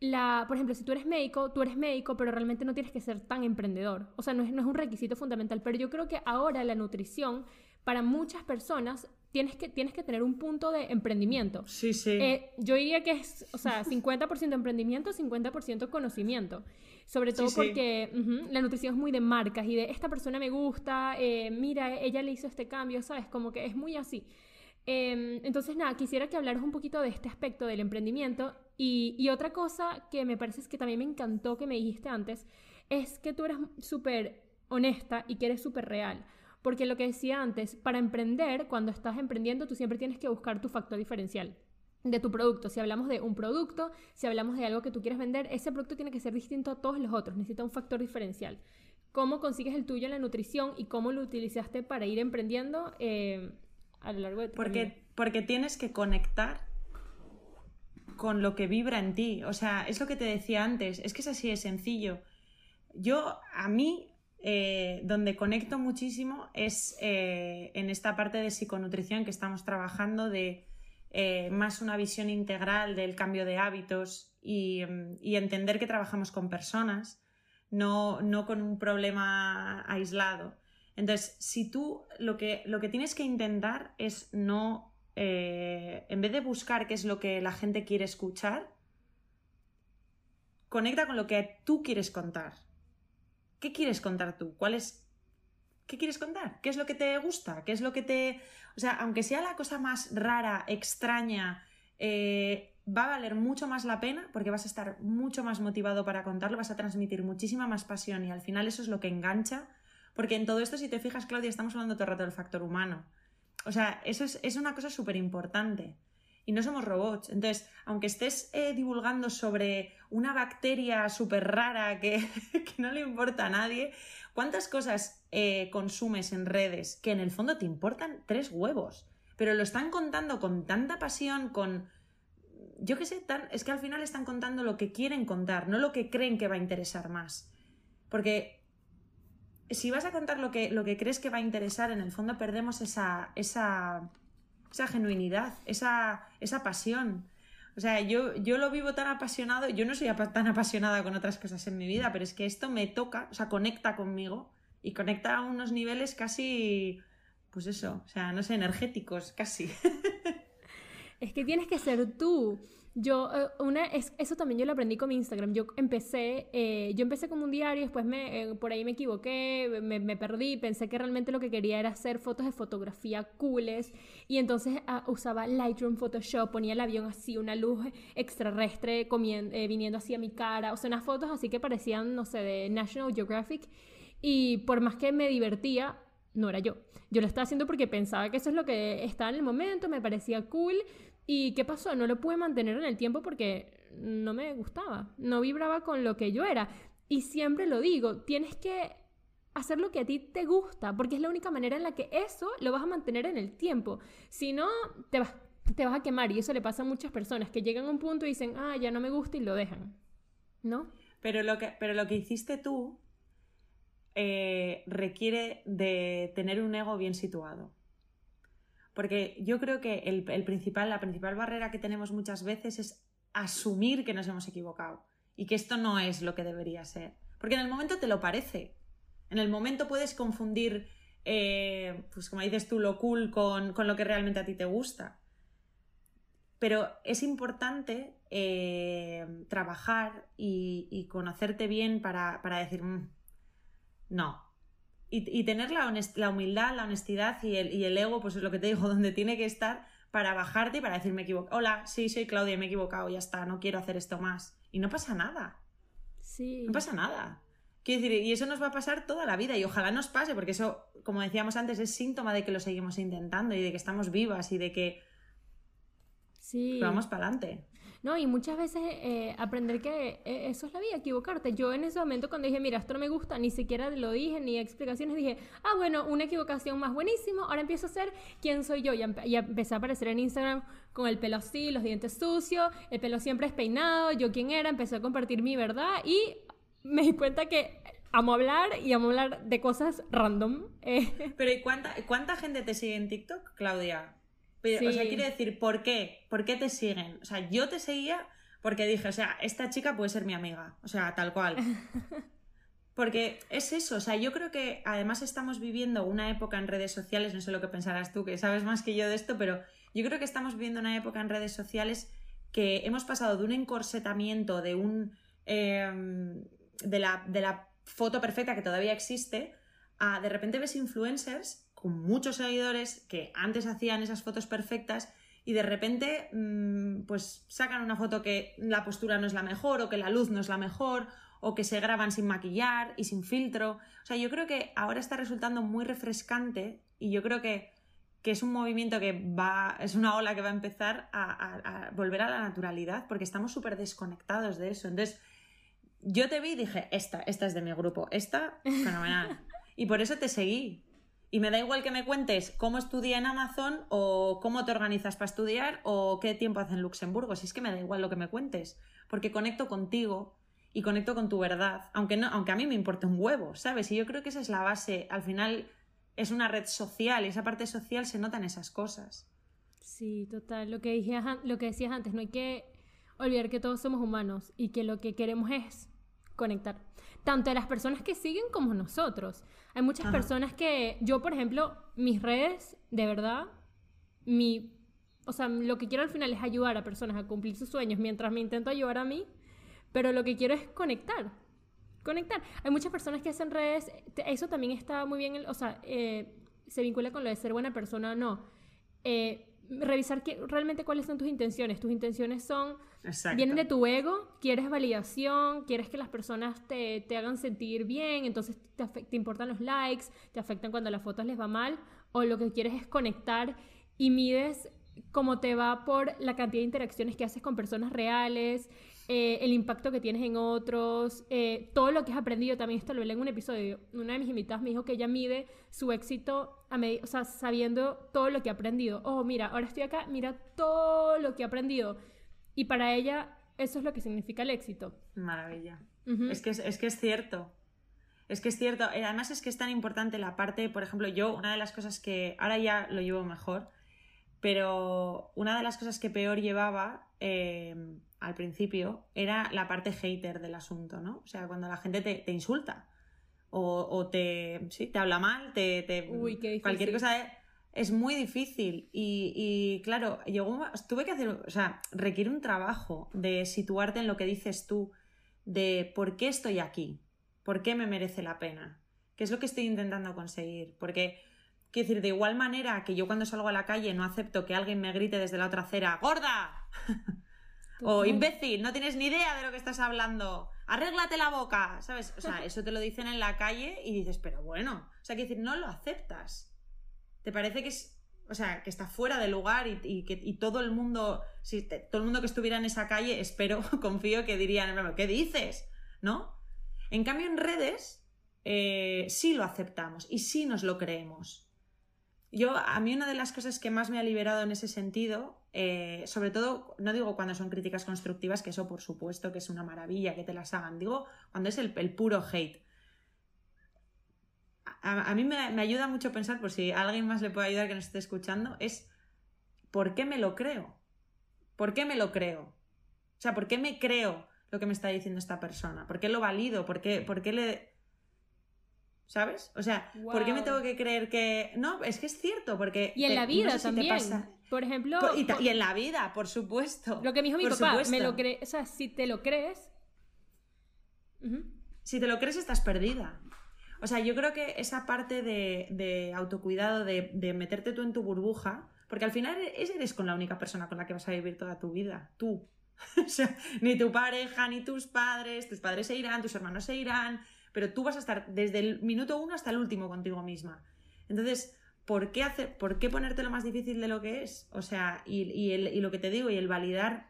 la, por ejemplo, si tú eres médico, tú eres médico, pero realmente no tienes que ser tan emprendedor. O sea, no es, no es un requisito fundamental, pero yo creo que ahora la nutrición, para muchas personas, tienes que, tienes que tener un punto de emprendimiento. Sí, sí. Eh, yo diría que es, o sea, 50% emprendimiento, 50% conocimiento. Sobre todo porque la nutrición es muy de marcas y de esta persona me gusta, eh, mira, ella le hizo este cambio, ¿sabes? Como que es muy así. Em, entonces, nada, quisiera que hablaras un poquito de este aspecto del emprendimiento. Y, otra cosa que me parece que también me encantó que me dijiste antes, es que tú eres súper honesta y que eres súper real. Porque lo que decía antes, para emprender, cuando estás emprendiendo, tú siempre tienes que buscar tu factor diferencial de tu producto. Si hablamos de un producto, si hablamos de algo que tú quieres vender, ese producto tiene que ser distinto a todos los otros, necesita un factor diferencial. ¿Cómo consigues el tuyo en la nutrición y cómo lo utilizaste para ir emprendiendo eh, a lo largo de tu porque, Porque tienes que conectar con lo que vibra en ti. O sea, es lo que te decía antes, es que es así de sencillo. Yo, a mí, eh, donde conecto muchísimo es eh, en esta parte de psiconutrición que estamos trabajando, de eh, más una visión integral del cambio de hábitos y, entender que trabajamos con personas, no, no, con un problema aislado. Entonces, si tú lo que, lo que tienes que intentar es no, en vez de buscar qué es lo que la gente quiere escuchar, conecta con lo que tú quieres contar. ¿Qué quieres contar tú? ¿Cuál es ¿Qué quieres contar? ¿Qué es lo que te gusta? ¿Qué es lo que te... O sea, aunque sea la cosa más rara, extraña, eh, va a valer mucho más la pena porque vas a estar mucho más motivado para contarlo, vas a transmitir muchísima más pasión y al final eso es lo que engancha. Porque en todo esto, si te fijas, Claudia, estamos hablando todo el rato del factor humano. O sea, eso es, es una cosa súper importante y no somos robots. Entonces, aunque estés eh, divulgando sobre una bacteria súper rara que, no le importa a nadie, ¿cuántas cosas eh, consumes en redes que en el fondo te importan tres huevos? Pero lo están contando con tanta pasión, con... Yo qué sé, tan... es que al final están contando lo que quieren contar, no lo que creen que va a interesar más. Porque si vas a contar lo que, lo que crees que va a interesar, en el fondo perdemos esa, esa esa genuinidad, esa, esa pasión. O sea, yo, yo lo vivo tan apasionado, yo no soy tan apasionada con otras cosas en mi vida, pero es que esto me toca, o sea, conecta conmigo y conecta a unos niveles casi, pues eso, o sea, no sé, energéticos, casi. Es que tienes que ser tú. Yo, eh, una, es, eso también yo lo aprendí con mi Instagram. Yo empecé, eh, yo empecé como un diario, después me, eh, por ahí me equivoqué, me, me, perdí, pensé que realmente lo que quería era hacer fotos de fotografía cooles y entonces ah, usaba Lightroom, Photoshop, ponía el avión así, una luz extraterrestre viniendo hacia mi cara, o sea, unas fotos así que parecían, no sé, de National Geographic y por más que me divertía, no era yo. Yo lo estaba haciendo porque pensaba que eso es lo que estaba en el momento, me parecía cool ¿Y qué pasó? No lo pude mantener en el tiempo porque no me gustaba, no vibraba con lo que yo era. Y siempre lo digo, tienes que hacer lo que a ti te gusta, porque es la única manera en la que eso lo vas a mantener en el tiempo. Si no, te vas, te vas a quemar y eso le pasa a muchas personas que llegan a un punto y dicen, ah, ya no me gusta y lo dejan. ¿No? Pero lo que, pero lo que hiciste tú eh, requiere de tener un ego bien situado. Porque yo creo que el, principal, la principal barrera que tenemos muchas veces es asumir que nos hemos equivocado y que esto no es lo que debería ser. Porque en el momento te lo parece. En el momento puedes confundir, eh, pues como dices tú, lo cool con, lo que realmente a ti te gusta. Pero es importante eh, trabajar y, conocerte bien para, decir, mm, no, y, tener la, la, humildad, la honestidad y el, y el, ego, pues es lo que te digo, donde tiene que estar para bajarte y para decir me equivoco. Hola, sí, soy Claudia, me he equivocado, ya está, no quiero hacer esto más. Y no pasa nada. Sí. No pasa nada. Quiero decir, y eso nos va a pasar toda la vida y ojalá nos pase, porque eso, como decíamos antes, es síntoma de que lo seguimos intentando y de que estamos vivas y de que sí. vamos para adelante. No, y muchas veces eh, aprender que eh, eso es la vida, equivocarte. Yo en ese momento cuando dije, mira, esto no me gusta, ni siquiera lo dije, ni explicaciones, dije, ah, bueno, una equivocación más buenísimo, ahora empiezo a ser quién soy yo. Y, empecé a aparecer en Instagram con el pelo así, los dientes sucios, el pelo siempre despeinado, yo quién era, empecé a compartir mi verdad y me di cuenta que amo hablar y amo hablar de cosas random. Eh. Pero ¿y cuánta, cuánta gente te sigue en TikTok, Claudia? O sea, quiere decir, ¿por qué? ¿Por qué te siguen? O sea, yo te seguía porque dije, o sea, esta chica puede ser mi amiga. O sea, tal cual. Porque es eso, o sea, yo creo que además estamos viviendo una época en redes sociales, no sé lo que pensarás tú, que sabes más que yo de esto, pero yo creo que estamos viviendo una época en redes sociales que hemos pasado de un encorsetamiento, de un... Em, de, la, de la foto perfecta que todavía existe, a de repente ves influencers con muchos seguidores que antes hacían esas fotos perfectas y de repente mm, pues sacan una foto que la postura no es la mejor o que la luz no es la mejor o que se graban sin maquillar y sin filtro. O sea, yo creo que ahora está resultando muy refrescante y yo creo que, es un movimiento que va, es una ola que va a empezar a, a volver a la naturalidad porque estamos súper desconectados de eso. Entonces, yo te vi y dije, esta, esta es de mi grupo, esta, fenomenal. y por eso te seguí, y me da igual que me cuentes cómo estudia en Amazon o cómo te organizas para estudiar o qué tiempo hace en Luxemburgo. Si es que me da igual lo que me cuentes, porque conecto contigo y conecto con tu verdad, aunque, no, aunque a mí me importe un huevo, ¿sabes? Y yo creo que esa es la base. Al final es una red social y esa parte social se nota en esas cosas. Sí, total. Lo que, dije, lo que decías antes, no hay que olvidar que todos somos humanos y que lo que queremos es conectar. Tanto a las personas que siguen como nosotros. Hay muchas personas que, yo por ejemplo, mis redes, de verdad, mi, o sea, lo que quiero al final es ayudar a personas a cumplir sus sueños mientras me intento ayudar a mí, pero lo que quiero es conectar. Conectar. Hay muchas personas que hacen redes, eso también está muy bien, o sea, eh, se vincula con lo de ser buena persona o no. Eh, revisar realmente cuáles son tus intenciones. Tus intenciones son, vienen de tu ego, quieres validación, quieres que las personas te, te hagan sentir bien, entonces te, te, importan los likes, te afectan cuando las fotos les va mal, o lo que quieres es conectar y mides cómo te va por la cantidad de interacciones que haces con personas reales, eh, el impacto que tienes en otros, eh, todo lo que has aprendido. También esto lo leí en un episodio. Una de mis invitadas me dijo que ella mide su éxito a o sea, sabiendo todo lo que ha aprendido. Oh, mira, ahora estoy acá, mira todo lo que ha aprendido. Y para ella eso es lo que significa el éxito. Maravilla. es, que es, que es cierto. Es que es cierto. Además es que es tan importante la parte, por ejemplo, yo, una de las cosas que ahora ya lo llevo mejor, pero una de las cosas que peor llevaba eh, al principio era la parte hater del asunto, ¿no? O sea, cuando la gente te, insulta o, te, sí, te habla mal, te, te cualquier cosa es, muy difícil. Y, claro, llegó, tuve que hacer, o sea, requiere un trabajo de situarte en lo que dices tú, de por qué estoy aquí, por qué me merece la pena, qué es lo que estoy intentando conseguir, porque Quiero decir, de igual manera que yo cuando salgo a la calle no acepto que alguien me grite desde la otra acera, ¡gorda! o imbécil, no tienes ni idea de lo que estás hablando. Arréglate la boca, ¿sabes? O sea, eso te lo dicen en la calle y dices, pero bueno, o sea, quiero decir, no lo aceptas. ¿Te parece que es, o sea, que está fuera de lugar y, que todo el mundo, si todo el mundo que estuviera en esa calle, espero, confío que dirían, ¿qué dices? ¿No? En cambio, en redes eh, sí lo aceptamos y sí nos lo creemos. Yo, a mí una de las cosas que más me ha liberado en ese sentido, eh, sobre todo, no digo cuando son críticas constructivas, que eso por supuesto que es una maravilla que te las hagan, digo cuando es el, puro hate. A, mí me, ayuda mucho pensar, por si a alguien más le puede ayudar que nos esté escuchando, es ¿por qué me lo creo? ¿Por qué me lo creo? O sea, ¿por qué me creo lo que me está diciendo esta persona? ¿Por qué lo valido? ¿Por qué, por qué le ¿Sabes? O sea, ¿por qué me tengo que creer que.? No, es que es cierto, porque. Y en la vida también. Por ejemplo. Y, en la vida, por supuesto. Lo que me dijo mi papá, me lo cree. O sea, si te lo crees. Si te lo crees, estás perdida. O sea, yo creo que esa parte de, autocuidado, de, de, meterte tú en tu burbuja, porque al final eres con la única persona con la que vas a vivir toda tu vida, tú. o sea, ni tu pareja, ni tus padres, tus padres se irán, tus hermanos se irán, pero tú vas a estar desde el minuto uno hasta el último contigo misma. Entonces, ¿por qué, hacer, ¿por qué ponértelo más difícil de lo que es? O sea, y, lo que te digo, y el validar.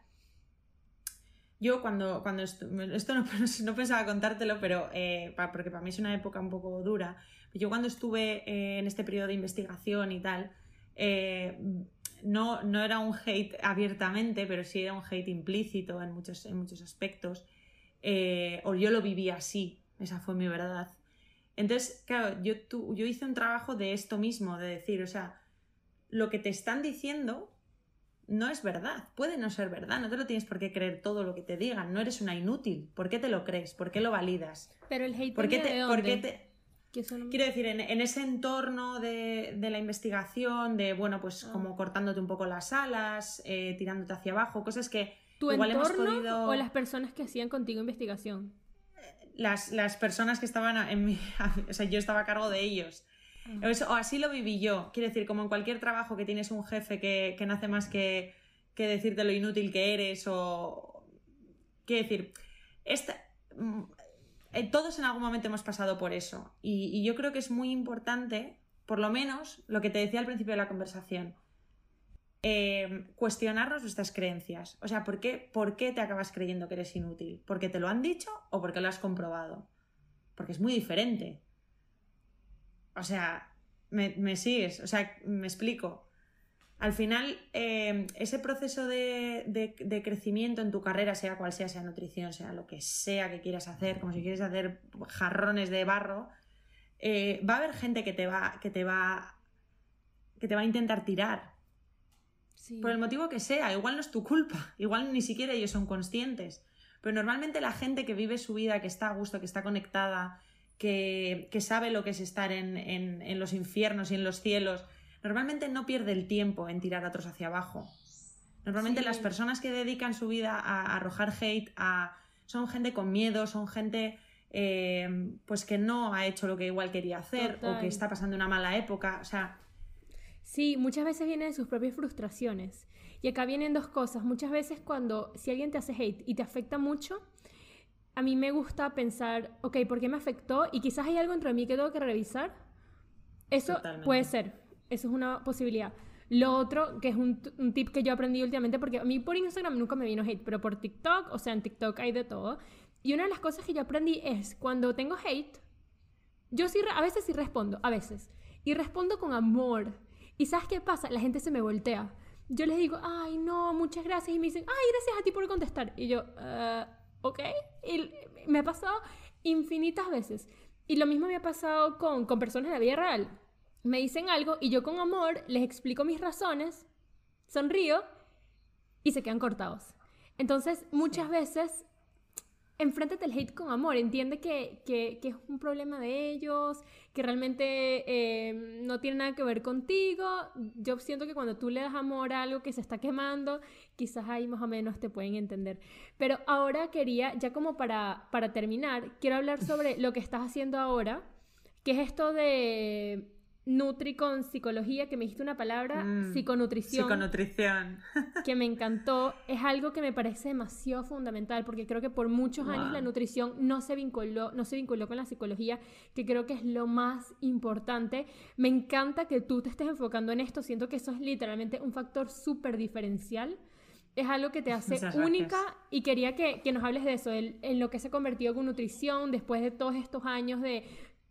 Yo cuando, cuando esto, no, no, pensaba contártelo, pero eh, porque para mí es una época un poco dura. Yo cuando estuve eh, en este periodo de investigación y tal, eh, no, no era un hate abiertamente, pero sí era un hate implícito en muchos, en muchos aspectos. o yo lo viví así, esa fue mi verdad. Entonces, claro, yo, yo hice un trabajo de esto mismo, de decir, o sea, lo que te están diciendo no es verdad, puede no ser verdad, no te lo tienes por qué creer todo lo que te digan, no eres una inútil, ¿por qué te lo crees? ¿Por qué lo validas? Pero el hate ¿Por qué te, ¿por te... Quiero decir, en, ese entorno de, la investigación, de, bueno, pues ah. como cortándote un poco las alas, eh, tirándote hacia abajo, cosas que ¿Tu igual hemos podido... o las personas que hacían contigo investigación? Las, personas que estaban en mi... O sea, yo estaba a cargo de ellos. O así lo viví yo. Quiero decir, como en cualquier trabajo que tienes un jefe que, que no hace más que, que, decirte lo inútil que eres o... Quiero decir, esta... Mm, eh, todos en algún momento hemos pasado por eso. y yo creo que es muy importante, por lo menos, lo que te decía al principio de la conversación Em, cuestionarnos nuestras creencias. O sea, ¿por qué, ¿por qué te acabas creyendo que eres inútil? ¿Porque te lo han dicho o porque lo has comprobado? Porque es muy diferente. O sea, me, sigues, o sea, me explico. Al final, em, ese proceso de, crecimiento en tu carrera, sea cual sea, sea nutrición, sea lo que sea que quieras hacer, como si quieres hacer jarrones de barro, eh, va a haber gente que te va, que te va, que te va a intentar tirar. Por el motivo que sea, igual no es tu culpa, igual ni siquiera ellos son conscientes. Pero normalmente la gente que vive su vida, que está a gusto, que está conectada, que, sabe lo que es estar en, los infiernos y en los cielos, normalmente no pierde el tiempo en tirar a otros hacia abajo. Normalmente las personas que dedican su vida a, arrojar hate a, son gente con miedo, son gente eh, pues que no ha hecho lo que igual quería hacer o que está pasando una mala época. O sea, Sí, muchas veces viene de sus propias frustraciones. Y acá vienen dos cosas. Muchas veces cuando, si alguien te hace hate y te afecta mucho, a mí me gusta pensar, ok, ¿por qué me afectó? Y quizás hay algo entre mí que tengo que revisar. Eso puede ser, eso es una posibilidad. Lo otro, que es un, un, tip que yo aprendí últimamente, porque a mí por Instagram nunca me vino hate, pero por TikTok, o sea, en TikTok hay de todo. Y una de las cosas que yo aprendí es, cuando tengo hate, yo sí, a veces sí respondo, a veces. Y respondo con amor. ¿Y sabes qué pasa? La gente se me voltea. Yo les digo, ay, no, muchas gracias. Y me dicen, ay, gracias a ti por contestar. Y yo, uh, ok. Y me ha pasado infinitas veces. Y lo mismo me ha pasado con, con personas de la vida real. Me dicen algo y yo con amor les explico mis razones, sonrío y se quedan cortados. Entonces, muchas veces enfréntate el hate con amor, entiende que, que, que, es un problema de ellos, que realmente eh, no tiene nada que ver contigo. Yo siento que cuando tú le das amor a algo que se está quemando, quizás ahí más o menos te pueden entender. Pero ahora quería, ya como para, para terminar, quiero hablar sobre lo que estás haciendo ahora, que es esto de Nutri con psicología, que me dijiste una palabra, mm, psiconutrición. Psiconutrición. que me encantó. Es algo que me parece demasiado fundamental, porque creo que por muchos años la nutrición no se, vinculó, no se vinculó con la psicología, que creo que es lo más importante. Me encanta que tú te estés enfocando en esto. Siento que eso es literalmente un factor súper diferencial. Es algo que te hace única y quería que, que, nos hables de eso, en lo que se ha convertido con nutrición después de todos estos años de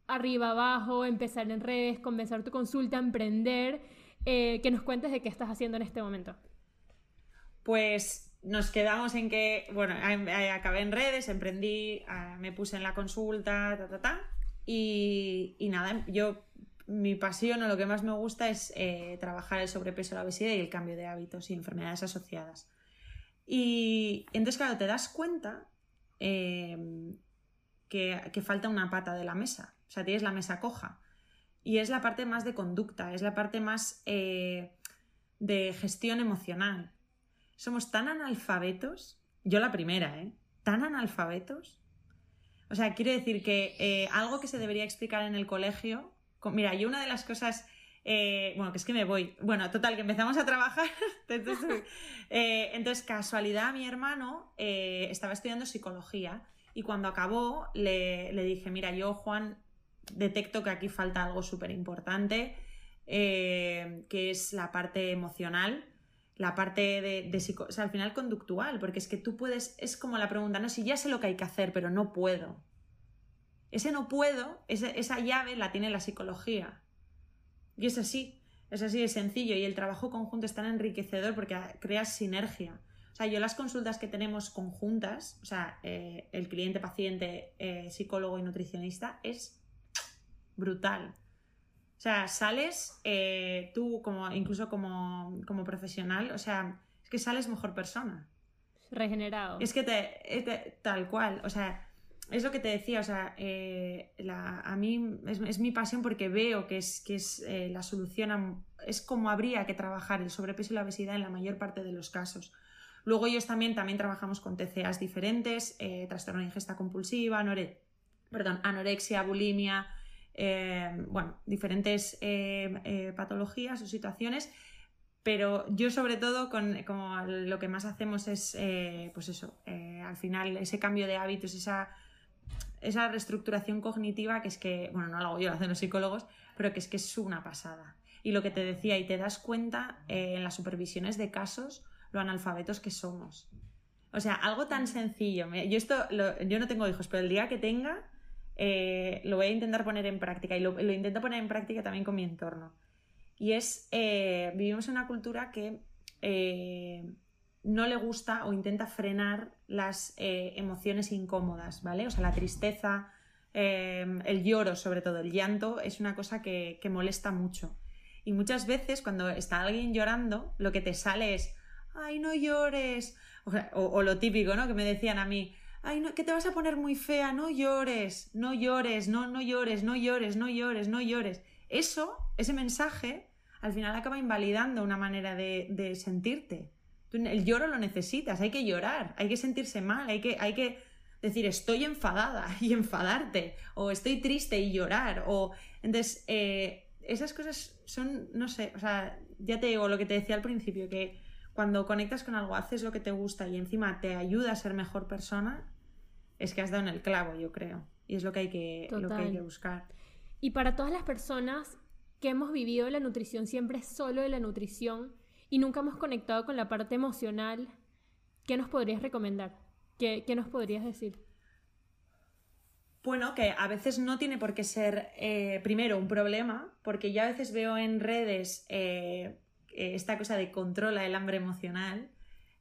arriba, abajo, empezar en redes, comenzar tu consulta, emprender, eh, que nos cuentes de qué estás haciendo en este momento. Pues nos quedamos en que, bueno, acabé en redes, emprendí, me puse en la consulta, ta, ta, ta, y, nada, yo, mi pasión o lo que más me gusta es eh, trabajar el sobrepeso, la obesidad y el cambio de hábitos y enfermedades asociadas. Y entonces, claro, te das cuenta eh, que, que falta una pata de la mesa. Sea, tienes la mesa coja. Y es la parte más de conducta, es la parte más eh, de gestión emocional. Somos tan analfabetos, yo la primera, ¿eh? Tan analfabetos. O sea, quiere decir que eh, algo que se debería explicar en el colegio. Mira, y una de las cosas. Eh, bueno, que es que me voy. Bueno, total, que empezamos a trabajar. entonces, entonces, casualidad, mi hermano estaba estudiando psicología Y cuando acabó, le, dije, mira, yo, Juan, detecto que aquí falta algo súper importante, eh, que es la parte emocional, la parte de, de o sea, al final conductual, porque es que tú puedes, es como la pregunta, no, si ya sé lo que hay que hacer, pero no puedo. Ese no puedo, esa llave la tiene la psicología. Y es así, es así de sencillo. Y el trabajo conjunto es tan enriquecedor porque creas sinergia. O sea, yo las consultas que tenemos conjuntas, o sea, eh, el cliente, paciente, eh, psicólogo y nutricionista, es brutal. O sea, sales eh, tú como, incluso como, como, profesional, o sea, es que sales mejor persona. Regenerado. Es que te, tal cual, o sea, es lo que te decía, o sea, a mí es, mi pasión porque veo que es, que es la solución, es como habría que trabajar el sobrepeso y la obesidad en la mayor parte de los casos. Luego ellos también, también trabajamos con TCAs diferentes, eh, trastorno de ingesta compulsiva, perdón, anorexia, bulimia, eh, bueno, diferentes eh, patologías o situaciones, pero yo sobre todo con, como lo que más hacemos es, pues eso, al final ese cambio de hábitos, esa, esa reestructuración cognitiva que es que, bueno, no lo hago yo, lo hacen los psicólogos, pero que es que es una pasada. Y lo que te decía, y te das cuenta en las supervisiones de casos, lo analfabetos que somos. O sea, algo tan sencillo. Yo esto, yo no tengo hijos, pero el día que tenga, eh, lo voy a intentar poner en práctica y lo, intento poner en práctica también con mi entorno. Y es, eh, vivimos en una cultura que eh, no le gusta o intenta frenar las emociones incómodas, ¿vale? O sea, la tristeza, el lloro sobre todo, el llanto es una cosa que, que molesta mucho. Y muchas veces cuando está alguien llorando, lo que te sale es, ay, no llores. O, lo típico, ¿no? Que me decían a mí, ay, no, que te vas a poner muy fea, no llores, no llores, no, no llores, no llores, no llores, no llores. Eso, ese mensaje, al final acaba invalidando una manera de, sentirte. el lloro lo necesitas, hay que llorar, hay que sentirse mal, hay que, hay que decir estoy enfadada y enfadarte, o estoy triste y llorar, o entonces eh, esas cosas son, no sé, o sea, ya te digo lo que te decía al principio, que cuando conectas con algo, haces lo que te gusta y encima te ayuda a ser mejor persona, es que has dado en el clavo, yo creo. Y es lo que hay que, lo que, hay que buscar. Y para todas las personas que hemos vivido la nutrición siempre solo de la nutrición y nunca hemos conectado con la parte emocional, ¿qué nos podrías recomendar? ¿Qué, nos podrías decir? Bueno, que a veces no tiene por qué ser, eh, primero, un problema, porque yo a veces veo en redes eh, eh, esta cosa de controla el hambre emocional,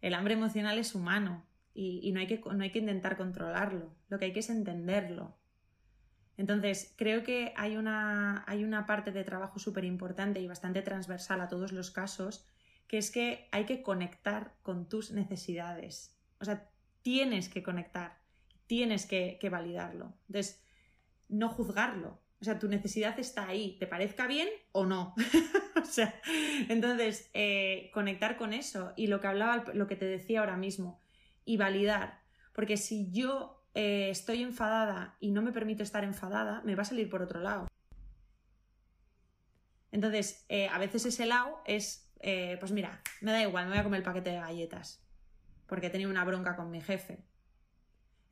el hambre emocional es humano y, no, hay que, no hay que intentar controlarlo, lo que hay que es entenderlo. Entonces, creo que hay una, hay una parte de trabajo súper importante y bastante transversal a todos los casos, que es que hay que conectar con tus necesidades. O sea, tienes que conectar, tienes que, validarlo. Entonces, no juzgarlo, o sea, tu necesidad está ahí, te parezca bien o no. o sea, entonces, eh, conectar con eso y lo que hablaba, lo que te decía ahora mismo, y validar. Porque si yo eh, estoy enfadada y no me permito estar enfadada, me va a salir por otro lado. Entonces, eh, a veces ese lado es, pues mira, me da igual, me voy a comer el paquete de galletas, porque he tenido una bronca con mi jefe.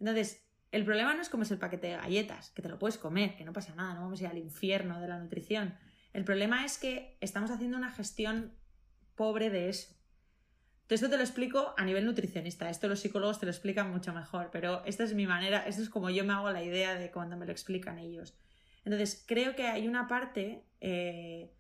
Entonces, el problema no es es el paquete de galletas, que te lo puedes comer, que no pasa nada, no vamos a ir al infierno de la nutrición. El problema es que estamos haciendo una gestión pobre de eso. Esto te lo explico a nivel nutricionista. Esto los psicólogos te lo explican mucho mejor, pero esta es mi manera, esto es como yo me hago la idea de cuando me lo explican ellos. Entonces, creo que hay una parte eh,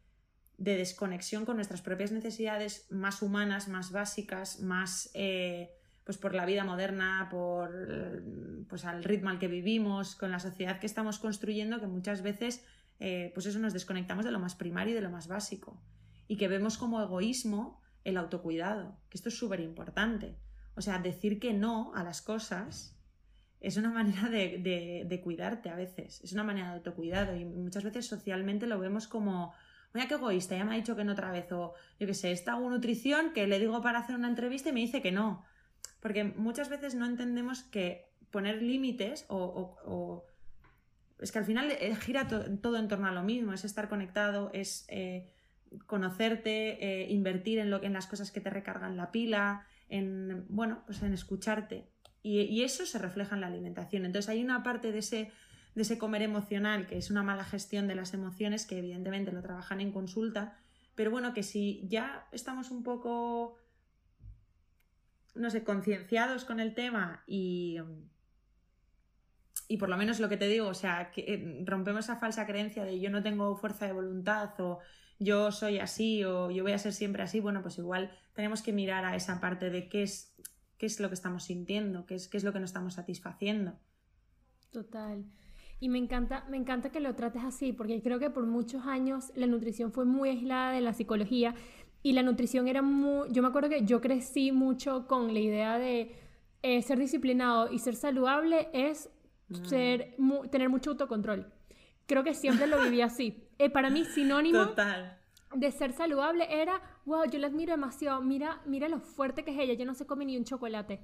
de desconexión con nuestras propias necesidades más humanas, más básicas, más eh, pues por la vida moderna, por pues al ritmo al que vivimos, con la sociedad que estamos construyendo, que muchas veces eh, pues eso nos desconectamos de lo más primario y de lo más básico. Y que vemos como egoísmo el autocuidado, que esto es súper importante. O sea, decir que no a las cosas es una manera de, de, cuidarte a veces, es una manera de autocuidado y muchas veces socialmente lo vemos como, mira qué egoísta, ya me ha dicho que no otra vez, o yo qué sé, esta nutrición que le digo para hacer una entrevista y me dice que no. Porque muchas veces no entendemos que poner límites o, es que al final eh, gira todo en torno a lo mismo, es estar conectado, es eh, conocerte, eh, invertir en, lo, en las cosas que te recargan la pila, en, bueno, pues en escucharte. Y, eso se refleja en la alimentación. Entonces hay una parte de ese, de ese comer emocional, que es una mala gestión de las emociones, que evidentemente lo trabajan en consulta, pero bueno, que si ya estamos un poco, no sé, concienciados con el tema y, y por lo menos lo que te digo, o sea, que eh, rompemos esa falsa creencia de yo no tengo fuerza de voluntad o yo soy así o yo voy a ser siempre así, bueno, pues igual tenemos que mirar a esa parte de qué es, qué es lo que estamos sintiendo, qué es, qué es lo que nos estamos satisfaciendo. Total. Y me encanta, me encanta que lo trates así, porque creo que por muchos años la nutrición fue muy aislada de la psicología y la nutrición era muy... Yo me acuerdo que yo crecí mucho con la idea de eh, ser disciplinado y ser saludable es Mm. ser, tener mucho autocontrol. Creo que siempre lo viví así. Eh, para mí, sinónimo de ser saludable era, wow, yo la admiro demasiado, mira, mira lo fuerte que es ella, yo no se come ni un chocolate.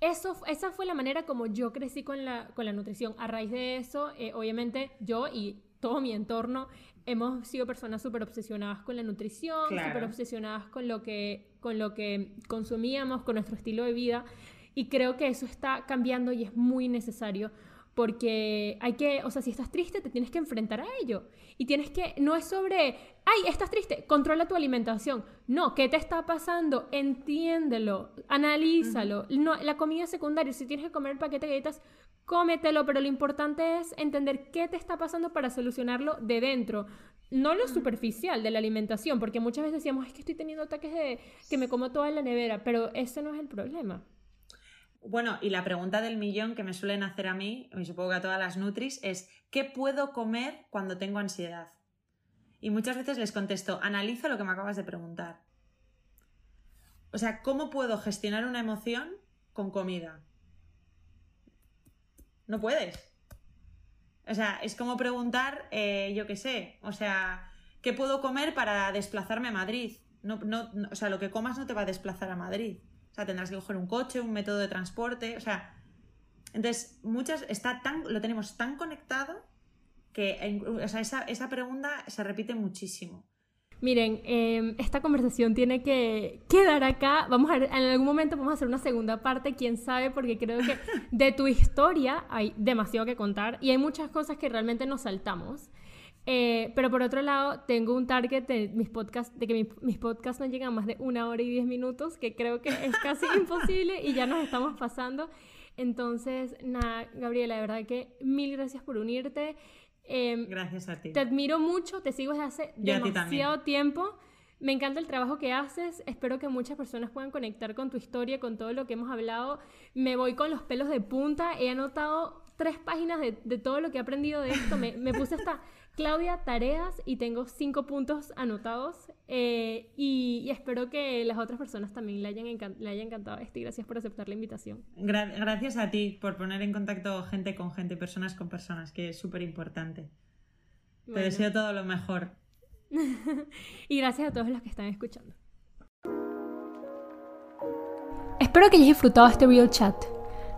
Eso, esa fue la manera como yo crecí con la, con la nutrición. A raíz de eso, eh, obviamente, yo y todo mi entorno hemos sido personas súper obsesionadas con la nutrición, súper obsesionadas con lo, que, con lo que consumíamos, con nuestro estilo de vida. Y creo que eso está cambiando y es muy necesario porque hay que, o sea, si estás triste, te tienes que enfrentar a ello. Y tienes que, no es sobre, ay, estás triste, controla tu alimentación. No, ¿qué te está pasando? Entiéndelo, analízalo. no, la comida secundaria, si tienes que comer el paquete de galletas, cómetelo, pero lo importante es entender qué te está pasando para solucionarlo de dentro. No lo superficial de la alimentación, porque muchas veces decíamos, es que estoy teniendo ataques de que me como toda la nevera, pero ese no es el problema. Bueno, y la pregunta del millón que me suelen hacer a mí, y supongo que a todas las Nutris, es ¿qué puedo comer cuando tengo ansiedad? Y muchas veces les contesto, analizo lo que me acabas de preguntar. O sea, ¿cómo puedo gestionar una emoción con comida? No puedes. O sea, es como preguntar, eh, yo qué sé, o sea, ¿qué puedo comer para desplazarme a Madrid? no, o sea, lo que comas no te va a desplazar a Madrid. O sea, tendrás que coger un coche, un método de transporte, o sea, entonces muchas está tan, lo tenemos tan conectado que o sea, esa, esa, pregunta se repite muchísimo. Miren, em, esta conversación tiene que quedar acá. Vamos a en algún momento vamos a hacer una segunda parte, quién sabe, porque creo que de tu historia hay demasiado que contar y hay muchas cosas que realmente nos saltamos. Eh, pero por otro lado, tengo un target de mis podcasts, de que mis, podcasts no llegan a más de una hora y diez minutos, que creo que es casi imposible y ya nos estamos pasando. Entonces, nada, Gabriela, de verdad que mil gracias por unirte. Em, gracias a ti. Te admiro mucho, te sigo desde hace demasiado tiempo. Me encanta el trabajo que haces. Espero que muchas personas puedan conectar con tu historia, con todo lo que hemos hablado. Me voy con los pelos de punta. He anotado tres páginas de, de todo lo que he aprendido de esto. Me, me puse hasta Claudia, tareas y tengo cinco puntos anotados eh, y, espero que las otras personas también le hayan, le haya encantado esto y gracias por aceptar la invitación. gracias a ti por poner en contacto gente con gente, personas con personas, que es súper importante. Te deseo todo lo mejor. y gracias a todos los que están escuchando. Espero que hayas disfrutado este video chat.